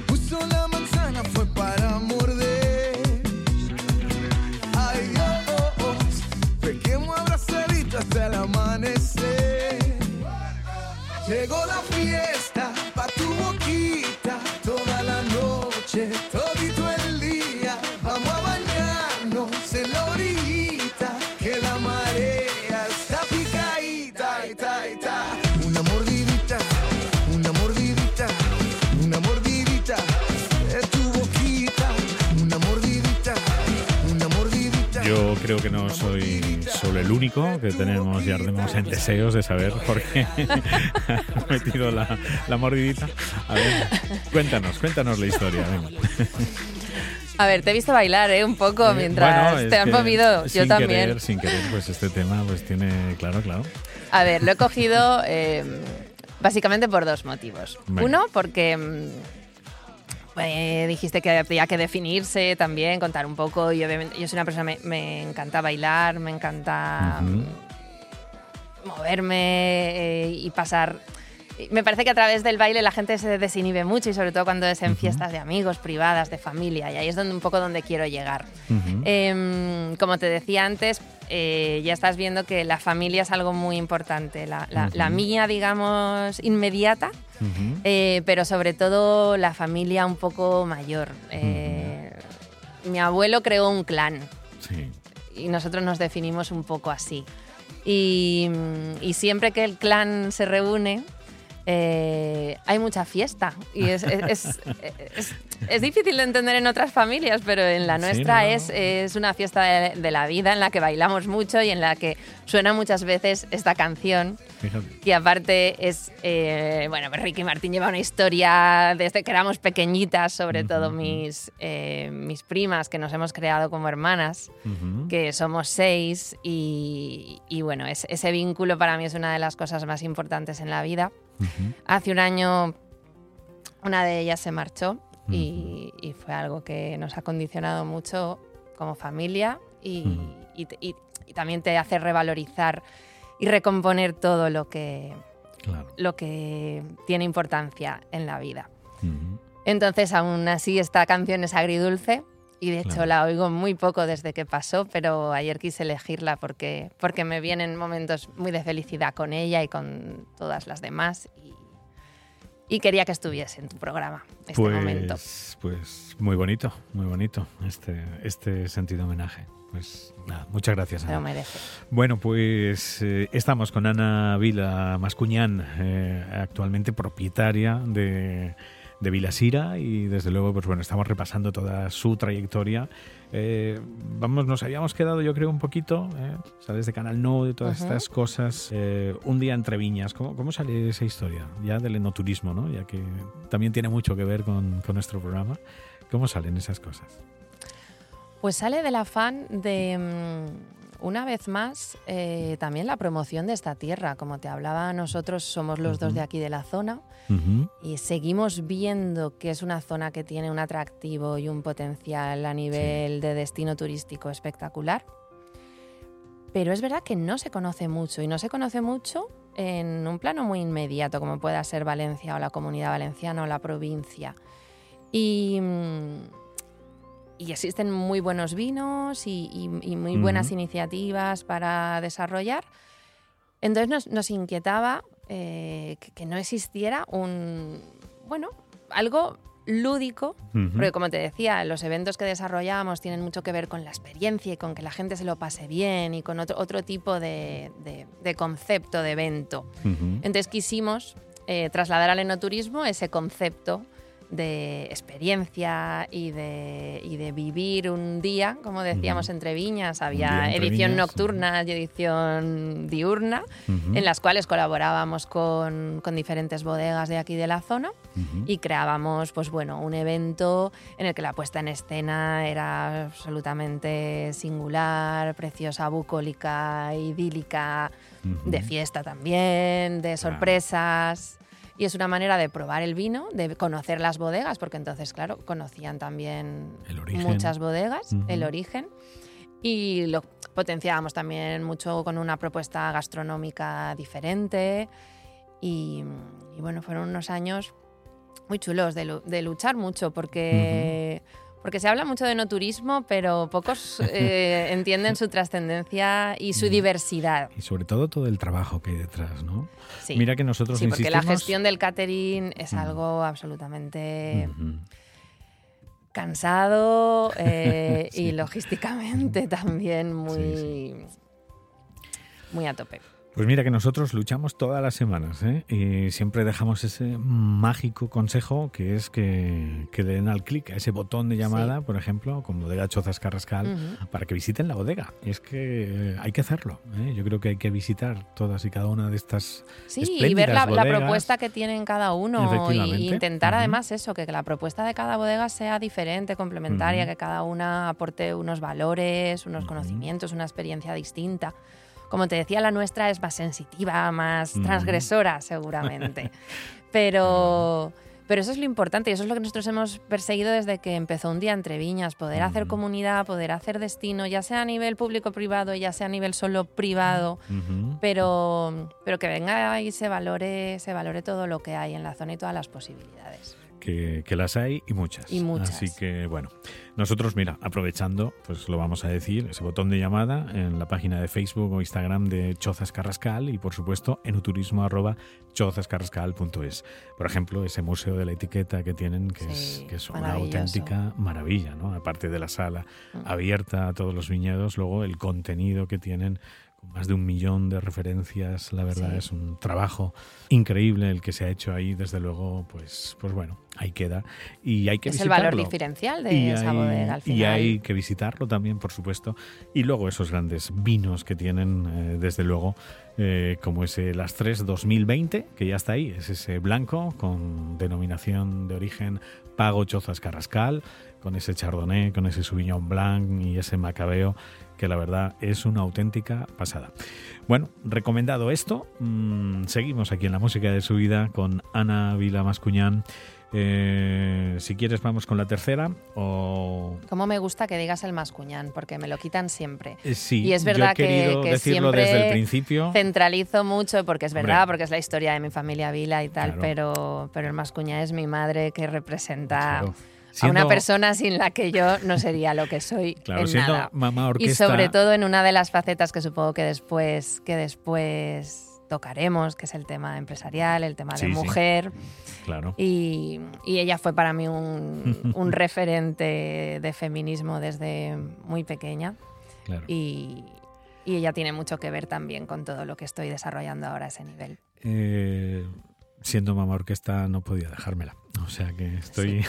puso la manzana fue para morder. Ay Dios, pequemos abrazadito hasta el amanecer. Llegó la fiesta que no soy solo el único que tenemos y ardemos en deseos de saber por qué ha metido la, la mordidita. A ver, cuéntanos, cuéntanos la historia. venga. A ver, te he visto bailar ¿eh? un poco Eh, mientras bueno, te has que movido. Yo también. Querer, sin querer, pues este tema pues tiene, claro, claro. A ver, lo he cogido eh, básicamente por dos motivos. Uno, porque mm, eh, dijiste que había que definirse también, contar un poco. Y obviamente, yo soy una persona, me, me encanta bailar, me encanta mm, moverme eh, y pasar me parece que a través del baile la gente se desinhibe mucho y sobre todo cuando es en fiestas de amigos, privadas, de familia, y ahí es donde, un poco donde quiero llegar. Em, como te decía antes, eh, ya estás viendo que la familia es algo muy importante. La, mía, digamos, inmediata, eh, pero sobre todo la familia un poco mayor. Eh, mi abuelo creó un clan. Y nosotros nos definimos un poco así. Y, siempre que el clan se reúne, eh, hay mucha fiesta. Y es, es, difícil de entender en otras familias, pero en la nuestra Es, es, una fiesta de, la vida en la que bailamos mucho y en la que suena muchas veces esta canción. Y aparte es, eh, bueno, pues Ricky Martín lleva una historia desde que éramos pequeñitas, sobre todo mis, eh, mis primas, que nos hemos creado como hermanas, que somos seis, y, y bueno, es, ese vínculo para mí es una de las cosas más importantes en la vida. Hace un año una de ellas se marchó y, fue algo que nos ha condicionado mucho como familia y, y, también te hace revalorizar y recomponer todo lo que, lo que tiene importancia en la vida. Entonces, aún así, esta canción es agridulce y de hecho la oigo muy poco desde que pasó, pero ayer quise elegirla porque, porque me vienen momentos muy de felicidad con ella y con todas las demás. Y, y quería que estuviese en tu programa este pues, momento. Pues muy bonito, muy bonito este, este sentido homenaje. Pues nada, muchas gracias. Ana. Lo merece. Bueno, pues eh, estamos con Ana Vila Mascuñán, eh, actualmente propietaria de de Vilasira y desde luego pues bueno estamos repasando toda su trayectoria. Eh, vamos nos habíamos quedado yo creo un poquito eh, sales de Canal No de todas estas cosas eh, un día entre viñas. ¿Cómo, ¿cómo, sale esa historia ya del enoturismo no ya que también tiene mucho que ver con, con nuestro programa. Cómo salen esas cosas pues sale del afán de una vez más, eh, también la promoción de esta tierra. Como te hablaba, nosotros somos los dos de aquí de la zona y seguimos viendo que es una zona que tiene un atractivo y un potencial a nivel de destino turístico espectacular. Pero es verdad que no se conoce mucho y no se conoce mucho en un plano muy inmediato, como pueda ser Valencia o la comunidad valenciana o la provincia. Y mm, y existen muy buenos vinos y, muy buenas iniciativas para desarrollar. Entonces nos, inquietaba eh, que, no existiera un, bueno, algo lúdico, porque como te decía, los eventos que desarrollamos tienen mucho que ver con la experiencia y con que la gente se lo pase bien y con otro, otro tipo de, concepto de evento. Entonces quisimos eh, trasladar al enoturismo ese concepto de experiencia y de, y de vivir un día, como decíamos, entre viñas. Había edición nocturna y edición diurna, en las cuales colaborábamos con, con, diferentes bodegas de aquí de la zona y creábamos pues, bueno, un evento en el que la puesta en escena era absolutamente singular, preciosa, bucólica, idílica, de fiesta también, de sorpresas. Y es una manera de probar el vino, de conocer las bodegas, porque entonces, claro, conocían también muchas bodegas, el origen. Y lo potenciábamos también mucho con una propuesta gastronómica diferente. Y, bueno, fueron unos años muy chulos de, luchar mucho, porque... Porque se habla mucho de no turismo, pero pocos eh, entienden su trascendencia y su diversidad. Y sobre todo todo el trabajo que hay detrás, ¿no? Sí. Mira que nosotros Sí, porque la gestión del catering es algo absolutamente cansado eh, y logísticamente también muy, muy a tope. Pues mira que nosotros luchamos todas las semanas ¿eh? y siempre dejamos ese mágico consejo que es que, que den al clic a ese botón de llamada, por ejemplo, con Bodega Chozas Carrascal, para que visiten la bodega. Y es que hay que hacerlo. ¿eh? Yo creo que hay que visitar todas y cada una de estas. Sí, y ver la, propuesta que tienen cada uno y intentar además eso, que la propuesta de cada bodega sea diferente, complementaria, que cada una aporte unos valores, unos conocimientos, una experiencia distinta. Como te decía, la nuestra es más sensitiva, más transgresora seguramente. Pero, Pero eso es lo importante y eso es lo que nosotros hemos perseguido desde que empezó un día entre viñas, poder hacer comunidad, poder hacer destino, ya sea a nivel público-privado, ya sea a nivel solo privado, pero, pero que venga y se valore, se valore todo lo que hay en la zona y todas las posibilidades que, las hay y muchas. Así que bueno, nosotros, mira, aprovechando, pues lo vamos a decir, ese botón de llamada en la página de Facebook o Instagram de Chozas Carrascal y por supuesto en uturismo arroba chozascarrascal.es. Por ejemplo, ese museo de la etiqueta que tienen, que, es, que es una auténtica maravilla, ¿no? Aparte de la sala mm. abierta a todos los viñedos, luego el contenido que tienen más de un millón de referencias, la verdad es un trabajo increíble el que se ha hecho ahí, desde luego, pues, pues bueno, ahí queda. Y hay que es el valor diferencial de esa bodega al final. Y hay que visitarlo también, por supuesto, y luego esos grandes vinos que tienen, eh, desde luego, eh, como ese Las Tres 2020, que ya está ahí, es ese blanco con denominación de origen Pago Chozas Carrascal, con ese Chardonnay, con ese Sauvignon Blanc y ese Macabeo que la verdad es una auténtica pasada. Bueno, recomendado esto, mm, seguimos aquí en la música de su vida con Ana Vila Mascuñán. Eh, si quieres vamos con la tercera o... Como me gusta que digas el mascuñán, porque me lo quitan siempre. Eh, sí, y es verdad que, decirlo siempre desde el principio. centralizo mucho, porque es verdad, porque es la historia de mi familia Vila y tal, pero, pero el mascuñán es mi madre que representa a una persona sin la que yo no sería lo que soy claro, en nada. Mamá Y sobre todo en una de las facetas que supongo que después, que después tocaremos, que es el tema empresarial, el tema de mujer. Claro. Y, ella fue para mí un, un referente de feminismo desde muy pequeña. Claro. Y, y, ella tiene mucho que ver también con todo lo que estoy desarrollando ahora a ese nivel. Eh, siendo mamá orquesta no podía dejármela. O sea que estoy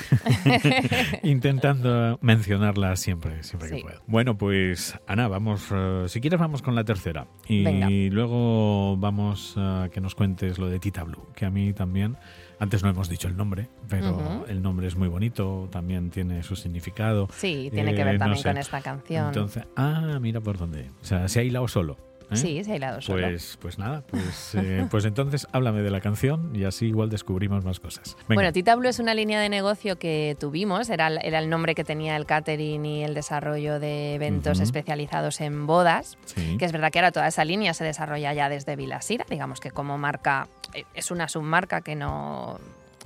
intentando mencionarla siempre, siempre que puedo. Bueno, pues Ana, vamos, eh, si quieres vamos con la tercera. Y luego vamos a que nos cuentes lo de Tita Blue, que a mí también, antes no hemos dicho el nombre, pero el nombre es muy bonito, también tiene su significado. Sí, tiene que ver eh, también con esta canción. Entonces, ah, mira por dónde. O sea, se ha hilado solo. ¿Eh? Sí, se ha hilado solo. Pues, pues nada, pues, eh, pues entonces háblame de la canción y así igual descubrimos más cosas. Bueno, Tita Blue es una línea de negocio que tuvimos, era, era el nombre que tenía el catering y el desarrollo de eventos especializados en bodas, que es verdad que ahora toda esa línea se desarrolla ya desde Vilasira, digamos que como marca, eh, es una submarca que no,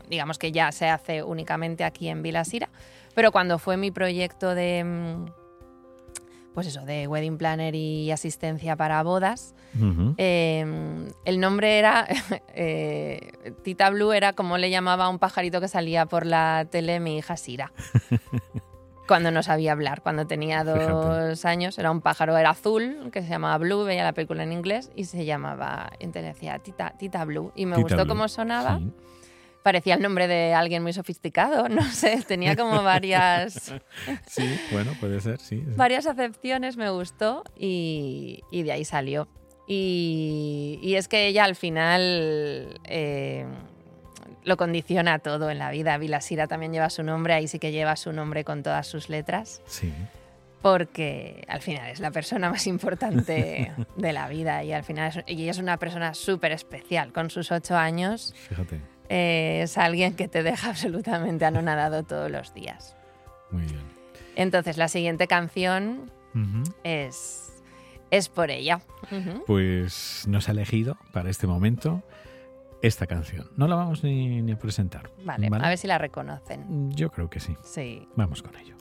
digamos que ya se hace únicamente aquí en Vilasira, pero cuando fue mi proyecto de mm, pues eso, de wedding planner y asistencia para bodas. Em, el nombre era, eh, Tita Blue era como le llamaba a un pajarito que salía por la tele mi hija Sira. cuando no sabía hablar, cuando tenía dos años, era un pájaro, era azul, que se llamaba Blue, veía la película en inglés y se llamaba, entonces decía Tita, Tita Blue. Y me gustó cómo sonaba parecía el nombre de alguien muy sofisticado, no sé, tenía como varias... sí, bueno, puede ser, sí. Varias acepciones me gustó y, de ahí salió. Y, es que ella al final eh, lo condiciona todo en la vida. Vilasira también lleva su nombre, ahí sí que lleva su nombre con todas sus letras. Sí porque al final es la persona más importante de la vida y al final es, y es una persona súper especial. Con sus ocho años, Fíjate. Eh, es alguien que te deja absolutamente anonadado todos los días. Muy bien. Entonces, la siguiente canción es, es por ella. Pues nos ha elegido para este momento esta canción. No la vamos ni, ni a presentar. Vale, a ver si la reconocen. Yo creo que sí. Sí. Vamos con ello.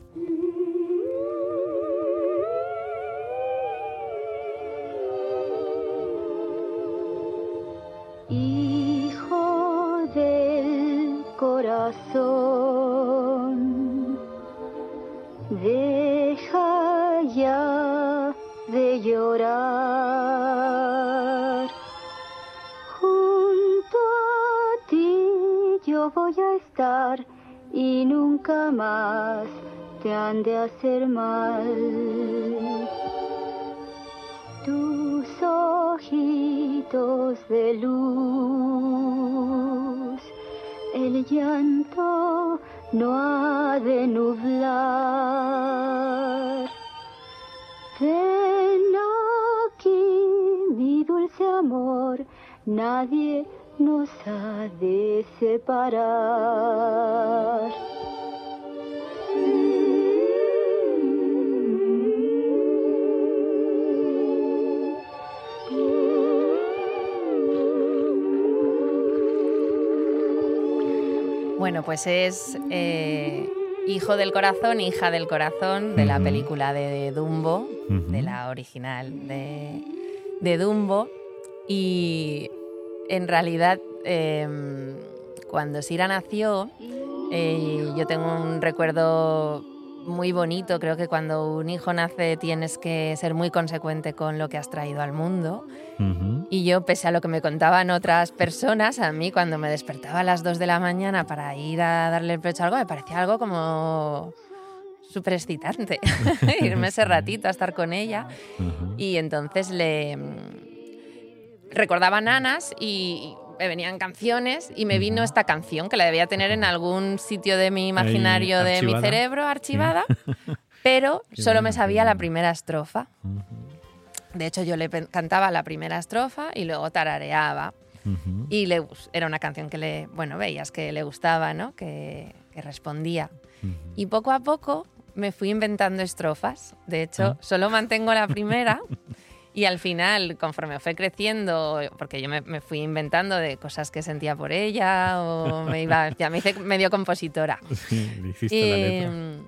Deja ya de llorar. Junto a ti yo voy a estar y nunca más te han de hacer mal. Tus ojitos de luz el llanto no ha de nublar. Ven aquí, mi dulce amor, nadie nos ha de separar. Bueno, pues es eh, hijo del corazón, hija del corazón de la película de Dumbo, de la original de, de Dumbo. Y en realidad, em, cuando Sira nació, eh, yo tengo un recuerdo muy bonito. Creo que cuando un hijo nace tienes que ser muy consecuente con lo que has traído al mundo. Y yo, pese a lo que me contaban otras personas, a mí cuando me despertaba a las 2 de la mañana para ir a darle el pecho a algo, me parecía algo como súper excitante. Irme ese ratito a estar con ella. Y entonces le recordaba nanas y me venían canciones y me vino esta canción que la debía tener en algún sitio de mi imaginario de mi cerebro archivada, pero solo me sabía la primera estrofa. De hecho, yo le cantaba la primera estrofa y luego tarareaba. Y le, era una canción que le, bueno, veías que le gustaba, ¿no? Que, respondía. Y poco a poco me fui inventando estrofas. De hecho, ah. solo mantengo la primera Y al final, conforme fue creciendo, porque yo me, fui inventando de cosas que sentía por ella, o me iba, ya me hice medio compositora. Sí, le hiciste la letra. Mm,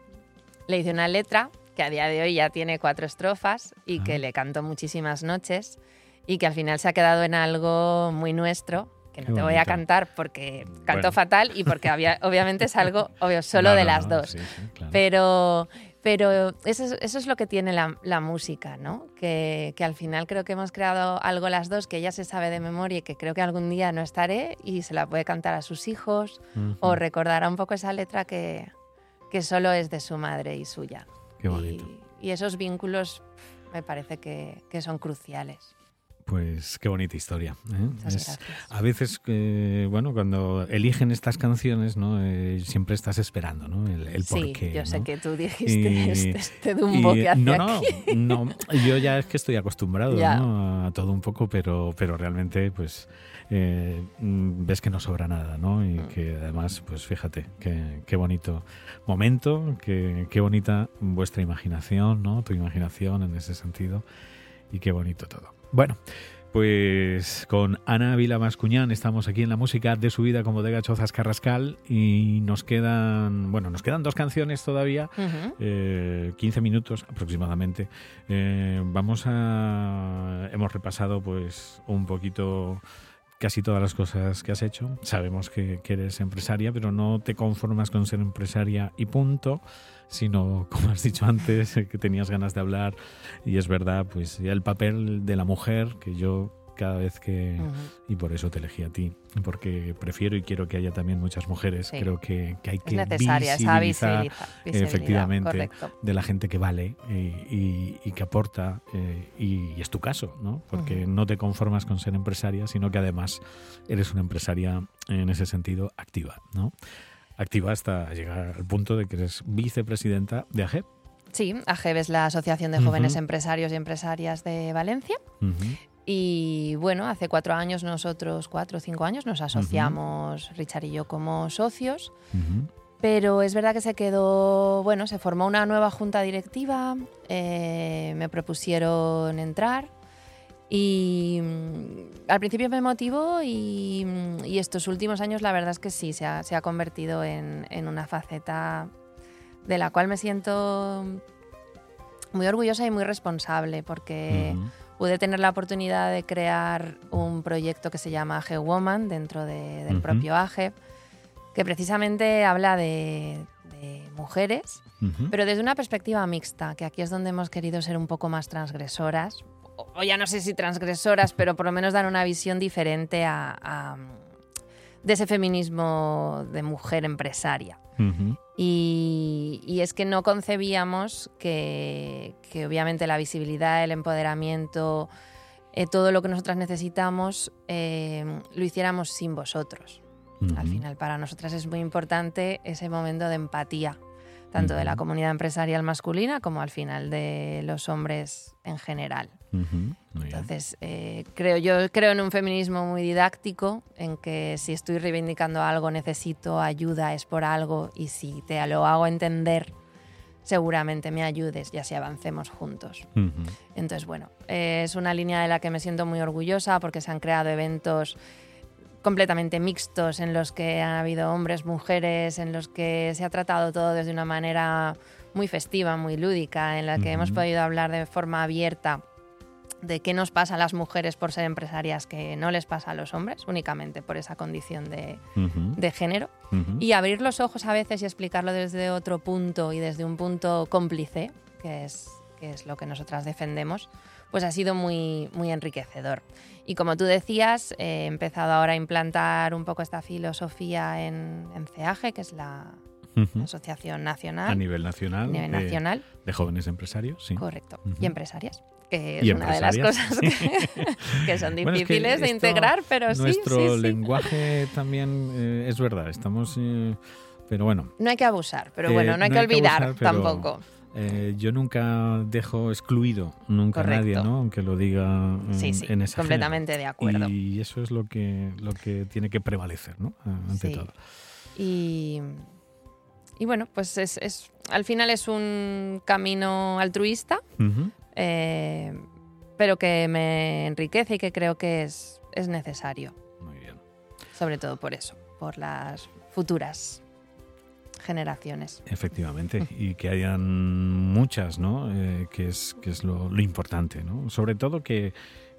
le hice una letra que a día de hoy ya tiene cuatro estrofas y que le canto muchísimas noches y que al final se ha quedado en algo muy nuestro, que no te voy a cantar porque canto fatal y porque obviamente es algo obvio, solo de las dos. Pero pero eso, es lo que tiene la, música, ¿no? Que, al final creo que hemos creado algo las dos que ella se sabe de memoria y que creo que algún día no estaré y se la puede cantar a sus hijos o recordará un poco esa letra que, que solo es de su madre y suya. Qué bonito. Y, esos vínculos me parece que, que son cruciales. Pues qué bonita historia. ¿eh? a veces, eh, bueno, cuando eligen estas canciones, ¿no? Eh, siempre estás esperando, ¿no? El, el sí, yo sé que tú dijiste este, este, Dumbo que hace no, no, no, yo ya es que estoy acostumbrado a todo un poco, pero, pero realmente, pues, mm, ves que no sobra nada, ¿no? Y mm. que además, pues fíjate, qué, qué bonito momento, qué, qué bonita vuestra imaginación, ¿no? Tu imaginación en ese sentido y qué bonito todo. Bueno, pues con Ana Vila Mascuñán estamos aquí en la música de su vida como de Gachozas Carrascal y nos quedan, bueno, nos quedan dos canciones todavía, 15 eh, minutos aproximadamente. Eh, vamos a, hemos repasado pues un poquito casi todas las cosas que has hecho. Sabemos que, que eres empresaria, pero no te conformas con ser empresaria y punto sino, como has dicho antes, que tenías ganas de hablar y es verdad, pues ya el papel de la mujer que yo cada vez que... Y por eso te elegí a ti, porque prefiero y quiero que haya también muchas mujeres. Creo que, hay que visibilizar, efectivamente de la gente que vale y, que aporta, eh, y, es tu caso, ¿no? Porque no te conformas con ser empresaria, sino que además eres una empresaria en ese sentido activa, ¿no? Activa hasta llegar al punto de que eres vicepresidenta de AGEP. Sí, AGEP es la Asociación de Jóvenes Empresarios y Empresarias de Valencia. Y bueno, hace cuatro años nosotros, cuatro o cinco años, nos asociamos Richard y yo como socios. Pero es verdad que se quedó, bueno, se formó una nueva junta directiva, eh, me propusieron entrar y mm, al principio me motivó y, mm, y, estos últimos años la verdad es que sí, se ha, se ha convertido en, en, una faceta de la cual me siento muy orgullosa y muy responsable porque pude tener la oportunidad de crear un proyecto que se llama AGE Woman dentro de, del propio AGE, que precisamente habla de, de mujeres, pero desde una perspectiva mixta, que aquí es donde hemos querido ser un poco más transgresoras, o ya no sé si transgresoras, pero por lo menos dan una visión diferente a, de ese feminismo de mujer empresaria. y, es que no concebíamos que, obviamente la visibilidad, el empoderamiento, eh, todo lo que nosotras necesitamos, eh, lo hiciéramos sin vosotros. Al final, para nosotras es muy importante ese momento de empatía, tanto de la comunidad empresarial masculina como al final de los hombres en general. Entonces, eh, creo, yo creo en un feminismo muy didáctico, en que si estoy reivindicando algo, necesito ayuda, es por algo, y si te lo hago entender, seguramente me ayudes y así avancemos juntos. Entonces, bueno, es una línea de la que me siento muy orgullosa porque se han creado eventos completamente mixtos en los que han habido hombres, mujeres, en los que se ha tratado todo desde una manera muy festiva, muy lúdica, en la que hemos podido hablar de forma abierta de qué nos pasa a las mujeres por ser empresarias que no les pasa a los hombres, únicamente por esa condición de, género. Y abrir los ojos a veces y explicarlo desde otro punto y desde un punto cómplice, que es, que es lo que nosotras defendemos, pues ha sido muy, muy enriquecedor. Y como tú decías, he empezado ahora a implantar un poco esta filosofía en, en CEAGE, que es la, Asociación Nacional. A nivel nacional. nivel nacional. De, jóvenes empresarios, sí. Correcto. Y empresarias que es una de las cosas que, son difíciles de integrar, pero sí. Nuestro lenguaje también eh, es verdad, estamos. Eh, pero bueno. No hay que abusar, pero bueno, no hay que olvidar tampoco. Eh, yo nunca dejo excluido nunca a nadie, ¿no? Aunque lo diga sí, sí, en esa completamente de acuerdo. Y eso es lo que, lo que tiene que prevalecer, ¿no? Ante todo. Y, y bueno, pues es, es, al final es un camino altruista, eh, pero que me enriquece y que creo que es, es necesario. Muy bien. Sobre todo por eso, por las futuras generaciones. Efectivamente, y que hayan muchas, ¿no? Eh, que es, que es lo, importante, ¿no? Sobre todo que,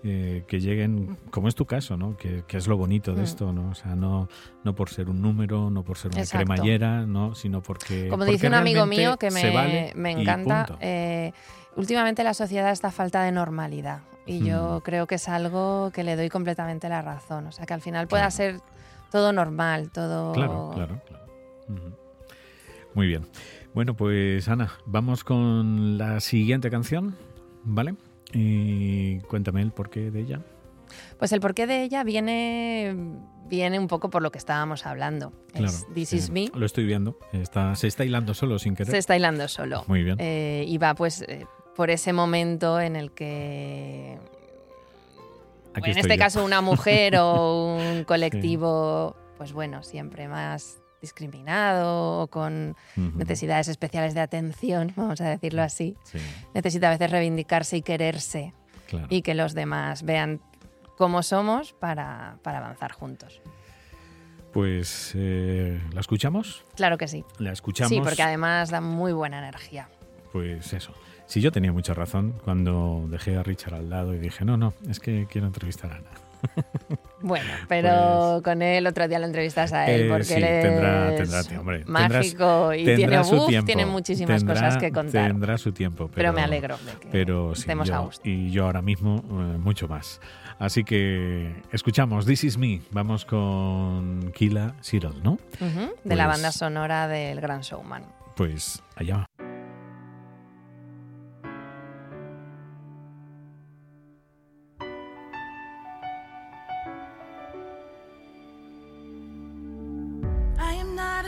eh, que lleguen, como es tu caso, ¿no? Que, es lo bonito de mm. esto, ¿no? O sea, no, no por ser un número, no por ser una cremallera, ¿no? Sino porque... Como dice un amigo mío que me, me encanta, eh, últimamente la sociedad está a falta de normalidad. Y yo mm. creo que es algo que le doy completamente la razón. O sea, que al final pueda ser todo normal, todo... Claro, claro, claro. Muy bien. Bueno, pues Ana, vamos con la siguiente canción, ¿vale? Y cuéntame el porqué de ella. Pues el porqué de ella viene, viene un poco por lo que estábamos hablando. This is me. Lo estoy viendo. Está, se está hilando solo sin querer. Se está hilando solo. Muy bien. Eh, y va pues eh, por ese momento en el que en este caso una mujer o un colectivo, pues bueno, siempre más discriminado o con necesidades especiales de atención, vamos a decirlo así, necesita a veces reivindicarse y quererse y que los demás vean cómo somos para, avanzar juntos. Pues, eh, ¿la escuchamos? Claro que sí. La escuchamos. Sí, porque además da muy buena energía. Pues eso. Sí, yo tenía mucha razón cuando dejé a Richard al lado y dije, no, no, es que quiero entrevistar a Ana. Bueno, pero pues con él otro día lo entrevistas a él eh, porque él es tendrá, hombre, mágico y tiene, tiene muchísimas cosas que contar. Tendrá su tiempo. Pero, me alegro de que pero, estemos a gusto. Y yo ahora mismo eh, mucho más. Así que escuchamos This Is Me. Vamos con Kila Cyril, ¿no? de la pues banda sonora del Gran Showman. Pues allá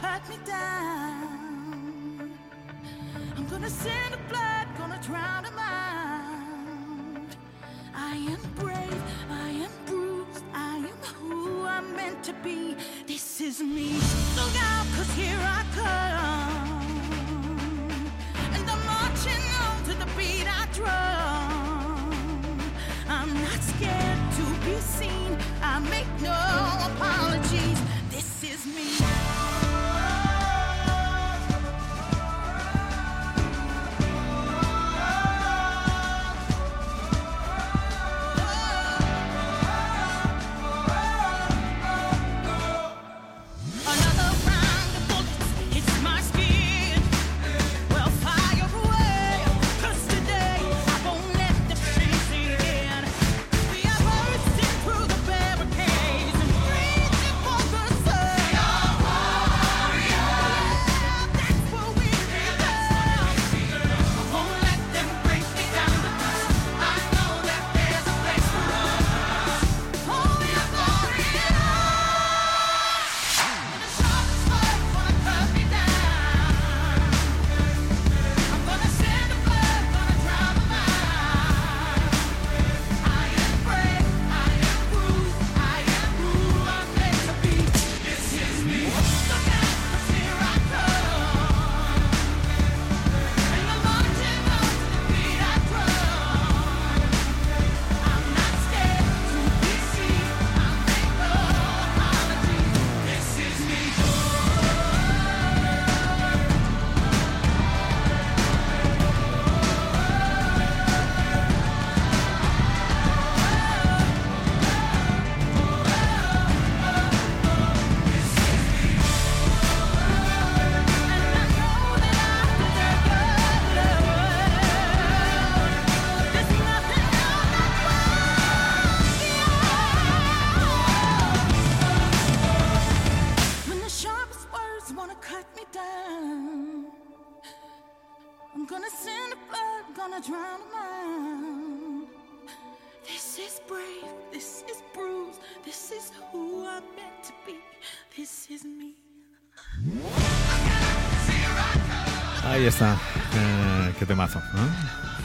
Cut me down. I'm gonna send a blood,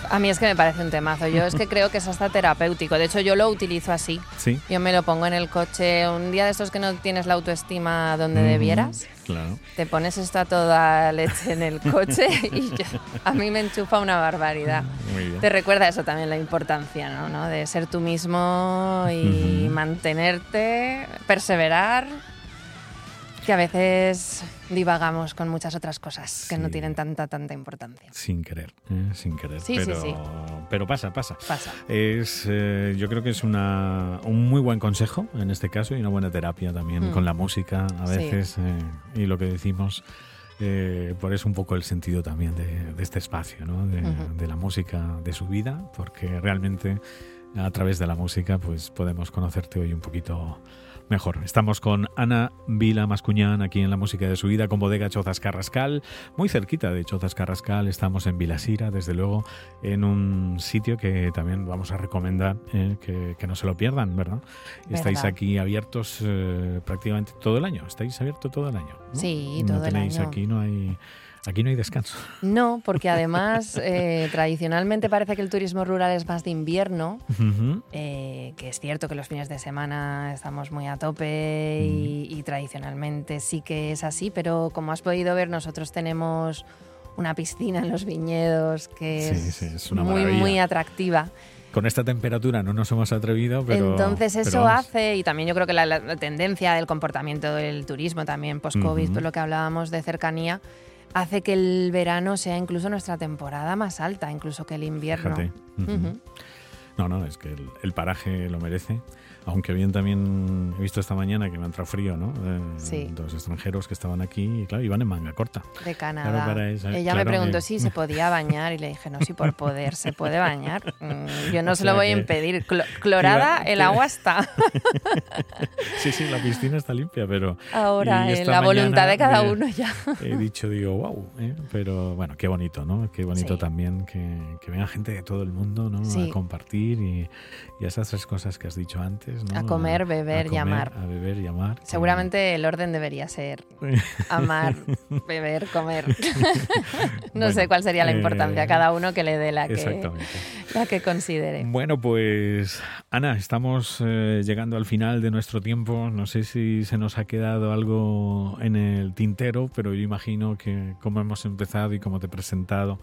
A mí es que me parece un temazo. Yo es que creo que es hasta terapéutico. De hecho, yo lo utilizo así. Sí. Yo me lo pongo en el coche un día de estos que no tienes la autoestima donde Mm, debieras. Claro. Te pones esto a toda leche en el coche y yo- a mí me enchufa una barbaridad. Muy bien. Te recuerda eso también, la importancia ¿no? ¿no? de ser tú mismo y mantenerte, perseverar, que a veces divagamos con muchas otras cosas que no Sí. tienen tanta, tanta importancia. Sin querer, ¿eh? sin querer. Sí, sí, pero, sí. pero pasa, pasa. Pasa. Es, eh, yo creo que es una, un muy buen consejo en este caso y una buena terapia también Mm. con la música a Sí. veces eh, y lo que decimos. eh, por eso un poco el sentido también de, de este espacio, ¿no? de, Ujú. de la música de su vida, porque realmente a través de la música pues podemos conocerte hoy un poquito mejor. Estamos con Ana Vila Mascuñán aquí en la música de su vida con Bodega Chozas Carrascal, muy cerquita de Chozas Carrascal, estamos en Vilasira, desde luego, en un sitio que también vamos a recomendar eh, que, que no se lo pierdan, ¿verdad? Estáis aquí abiertos eh, prácticamente todo el año, estáis abiertos todo el año. ¿no? Sí, no todo el tenéis año. aquí no hay aquí no hay descanso. No, porque además eh, tradicionalmente parece que el turismo rural es más de invierno, Ujú. eh, que es cierto que los fines de semana estamos muy a tope y, y tradicionalmente sí que es así, pero como has podido ver nosotros tenemos una piscina en los viñedos que Sí, es, sí, es una muy, maravilla. muy atractiva. Con esta temperatura no nos hemos atrevido, pero Entonces pero eso vamos. hace, y también yo creo que la, la- tendencia del comportamiento del turismo también post-COVID, Ujú. por lo que hablábamos de cercanía, hace que el verano sea incluso nuestra temporada más alta, incluso que el invierno. Fíjate. No, no, es que el, el paraje lo merece. Aunque bien también he visto esta mañana que me ha entrado frío, ¿no? Eh, Sí. Dos extranjeros que estaban aquí y claro, iban en manga corta. De Canadá. para Ella claro, me preguntó eh. si se podía bañar y le dije, no, si por poder se puede bañar. Mm, Yo no O se lo voy a impedir. Clo- clorada, el agua está. Sí, sí, la piscina está limpia, pero Ahora, en esta la voluntad de cada uno ya. he dicho, digo, wow, pero bueno, qué bonito, ¿no? Qué bonito Sí. también que, que venga gente de todo el mundo, ¿no? Sí. A compartir y, y esas tres cosas que has dicho antes, ¿no? A comer, beber y comer, amar. A beber y amar. que- Seguramente el orden debería ser amar, beber, comer. no Bueno, sé cuál sería la importancia, eh, cada uno que le dé la que, Exactamente. la que considere. Bueno, pues Ana, estamos eh, llegando al final de nuestro tiempo. No sé si se nos ha quedado algo en el tintero, pero yo imagino que como hemos empezado y como te he presentado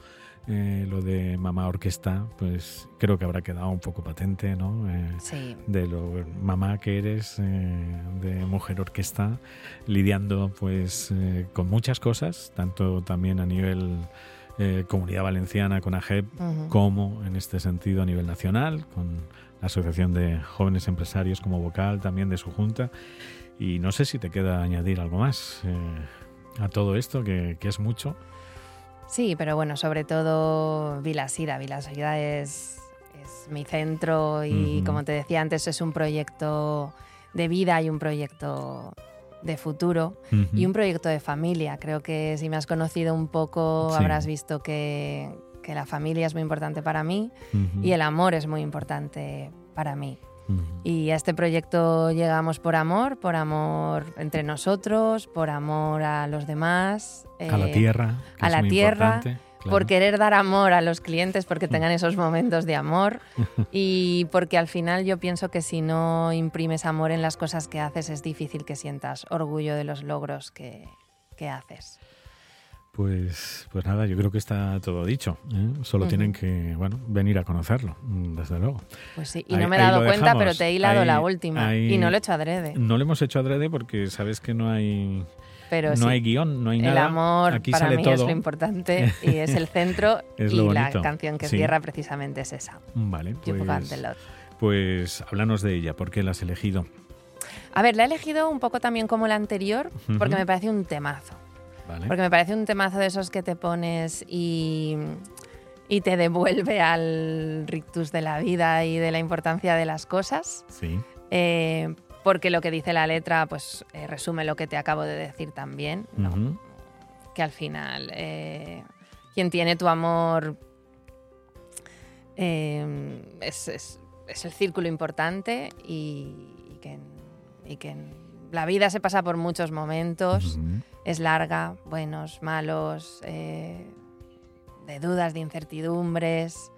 eh, lo de Mamá Orquesta, pues creo que habrá quedado un poco patente, ¿no? Eh, Sí, de lo mamá que eres, eh, de mujer orquesta, lidiando pues eh, con muchas cosas, tanto también a nivel eh, comunidad valenciana con AGEP, como en este sentido a nivel nacional, con la Asociación de Jóvenes Empresarios como vocal también de su junta. Y no sé si te queda añadir algo más a todo esto, que, que es mucho. Sí, pero bueno, sobre todo Vilasira. Vilasira es, es mi centro y como te decía antes es un proyecto de vida y un proyecto de futuro y un proyecto de familia. Creo que si me has conocido un poco Sí. habrás visto que, que la familia es muy importante para mí y el amor es muy importante para mí. Y a este proyecto llegamos por amor, por amor entre nosotros, por amor a los demás. a la eh, tierra. que a es la muy tierra, claro. por querer dar amor a los clientes porque tengan esos momentos de amor y porque al final yo pienso que si no imprimes amor en las cosas que haces es difícil que sientas orgullo de los logros que, que haces. Pues, pues nada, yo creo que está todo dicho. ¿eh? Solo tienen que bueno, venir a conocerlo, desde luego. Pues sí, y Ahí- no me he dado cuenta, dejamos. pero te he hilado Ahí- la última ahí- y no lo he hecho adrede. No lo hemos hecho adrede porque sabes que no hay, Pero no sí, hay guion, no hay el nada. amor Aquí para sale mí todo. es lo importante y es el centro Es y la canción que sí. cierra precisamente es esa, Vale, pues, pues háblanos de ella, ¿por qué la has elegido? A ver, la he elegido un poco también como la anterior porque me parece un temazo. ¿Vale? Porque me parece un temazo de esos que te pones y, y te devuelve al rictus de la vida y de la importancia de las cosas. Sí. Eh, porque lo que dice la letra, pues eh, resume lo que te acabo de decir también, ¿no? Que al final eh, quien tiene tu amor es, es, es, el círculo importante y, que, y, que, la vida se pasa por muchos momentos, es larga, buenos, malos, eh, de dudas, de incertidumbres,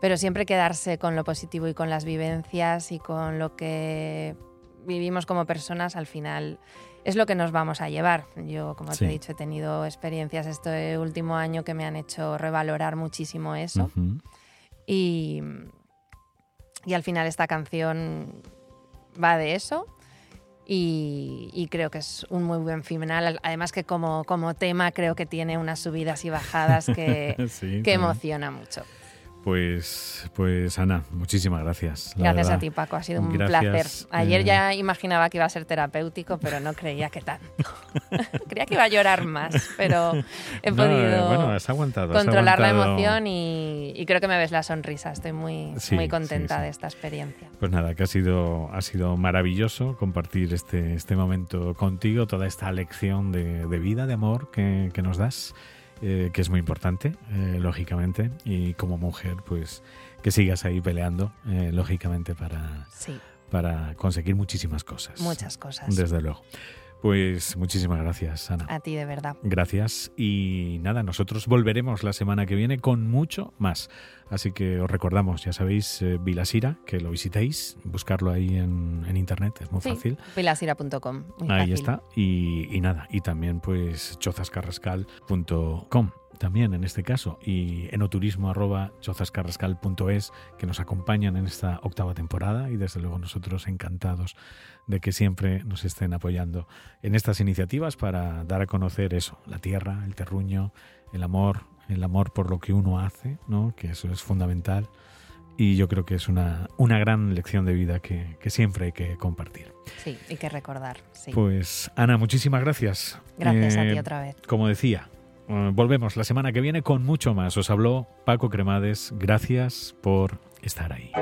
pero siempre quedarse con lo positivo y con las vivencias y con lo que vivimos como personas al final es lo que nos vamos a llevar. Yo, como te he dicho, he tenido experiencias este último año que me han hecho revalorar muchísimo eso. y, y, al final esta canción va de eso. Y, creo que es un muy buen final. Además que como, como tema creo que tiene unas subidas y bajadas que, que emociona mucho. Pues, pues Ana, muchísimas gracias. Gracias a ti, Paco, ha sido un placer. Ayer eh, ya imaginaba que iba a ser terapéutico, pero no creía que tanto. creía que iba a llorar más, pero he eh, podido controlar la emoción y, creo que me ves la sonrisa. Estoy muy, muy contenta de esta experiencia. Pues nada, que ha sido, ha sido maravilloso compartir este, este momento contigo, toda esta lección de, vida, de amor que, que nos das. Eh, que es muy importante, eh, lógicamente, y como mujer, pues que sigas ahí peleando, eh, lógicamente, para, para conseguir muchísimas cosas. Muchas cosas. Desde luego. Pues muchísimas gracias, Ana. A ti, de verdad. Gracias. Y nada, nosotros volveremos la semana que viene con mucho más. Así que os recordamos, ya sabéis, eh, Vilasira, que lo visitéis, buscarlo ahí en, internet, es muy fácil. Vilasira.com. Ahí está. Y, y, nada, y también pues chozascarrascal.com también en este caso y enoturismo.chozascarrascal.es que nos acompañan en esta octava temporada y desde luego nosotros encantados de que siempre nos estén apoyando en estas iniciativas para dar a conocer eso, la tierra, el terruño, el amor, el amor por lo que uno hace, ¿no? que eso es fundamental y yo creo que es una, una gran lección de vida que, que, siempre hay que compartir. Sí, hay que recordar. Sí. Pues Ana, muchísimas gracias. Gracias a ti eh, otra vez. Como decía, eh, volvemos la semana que viene con mucho más. Os habló Paco Cremades. Gracias por estar ahí.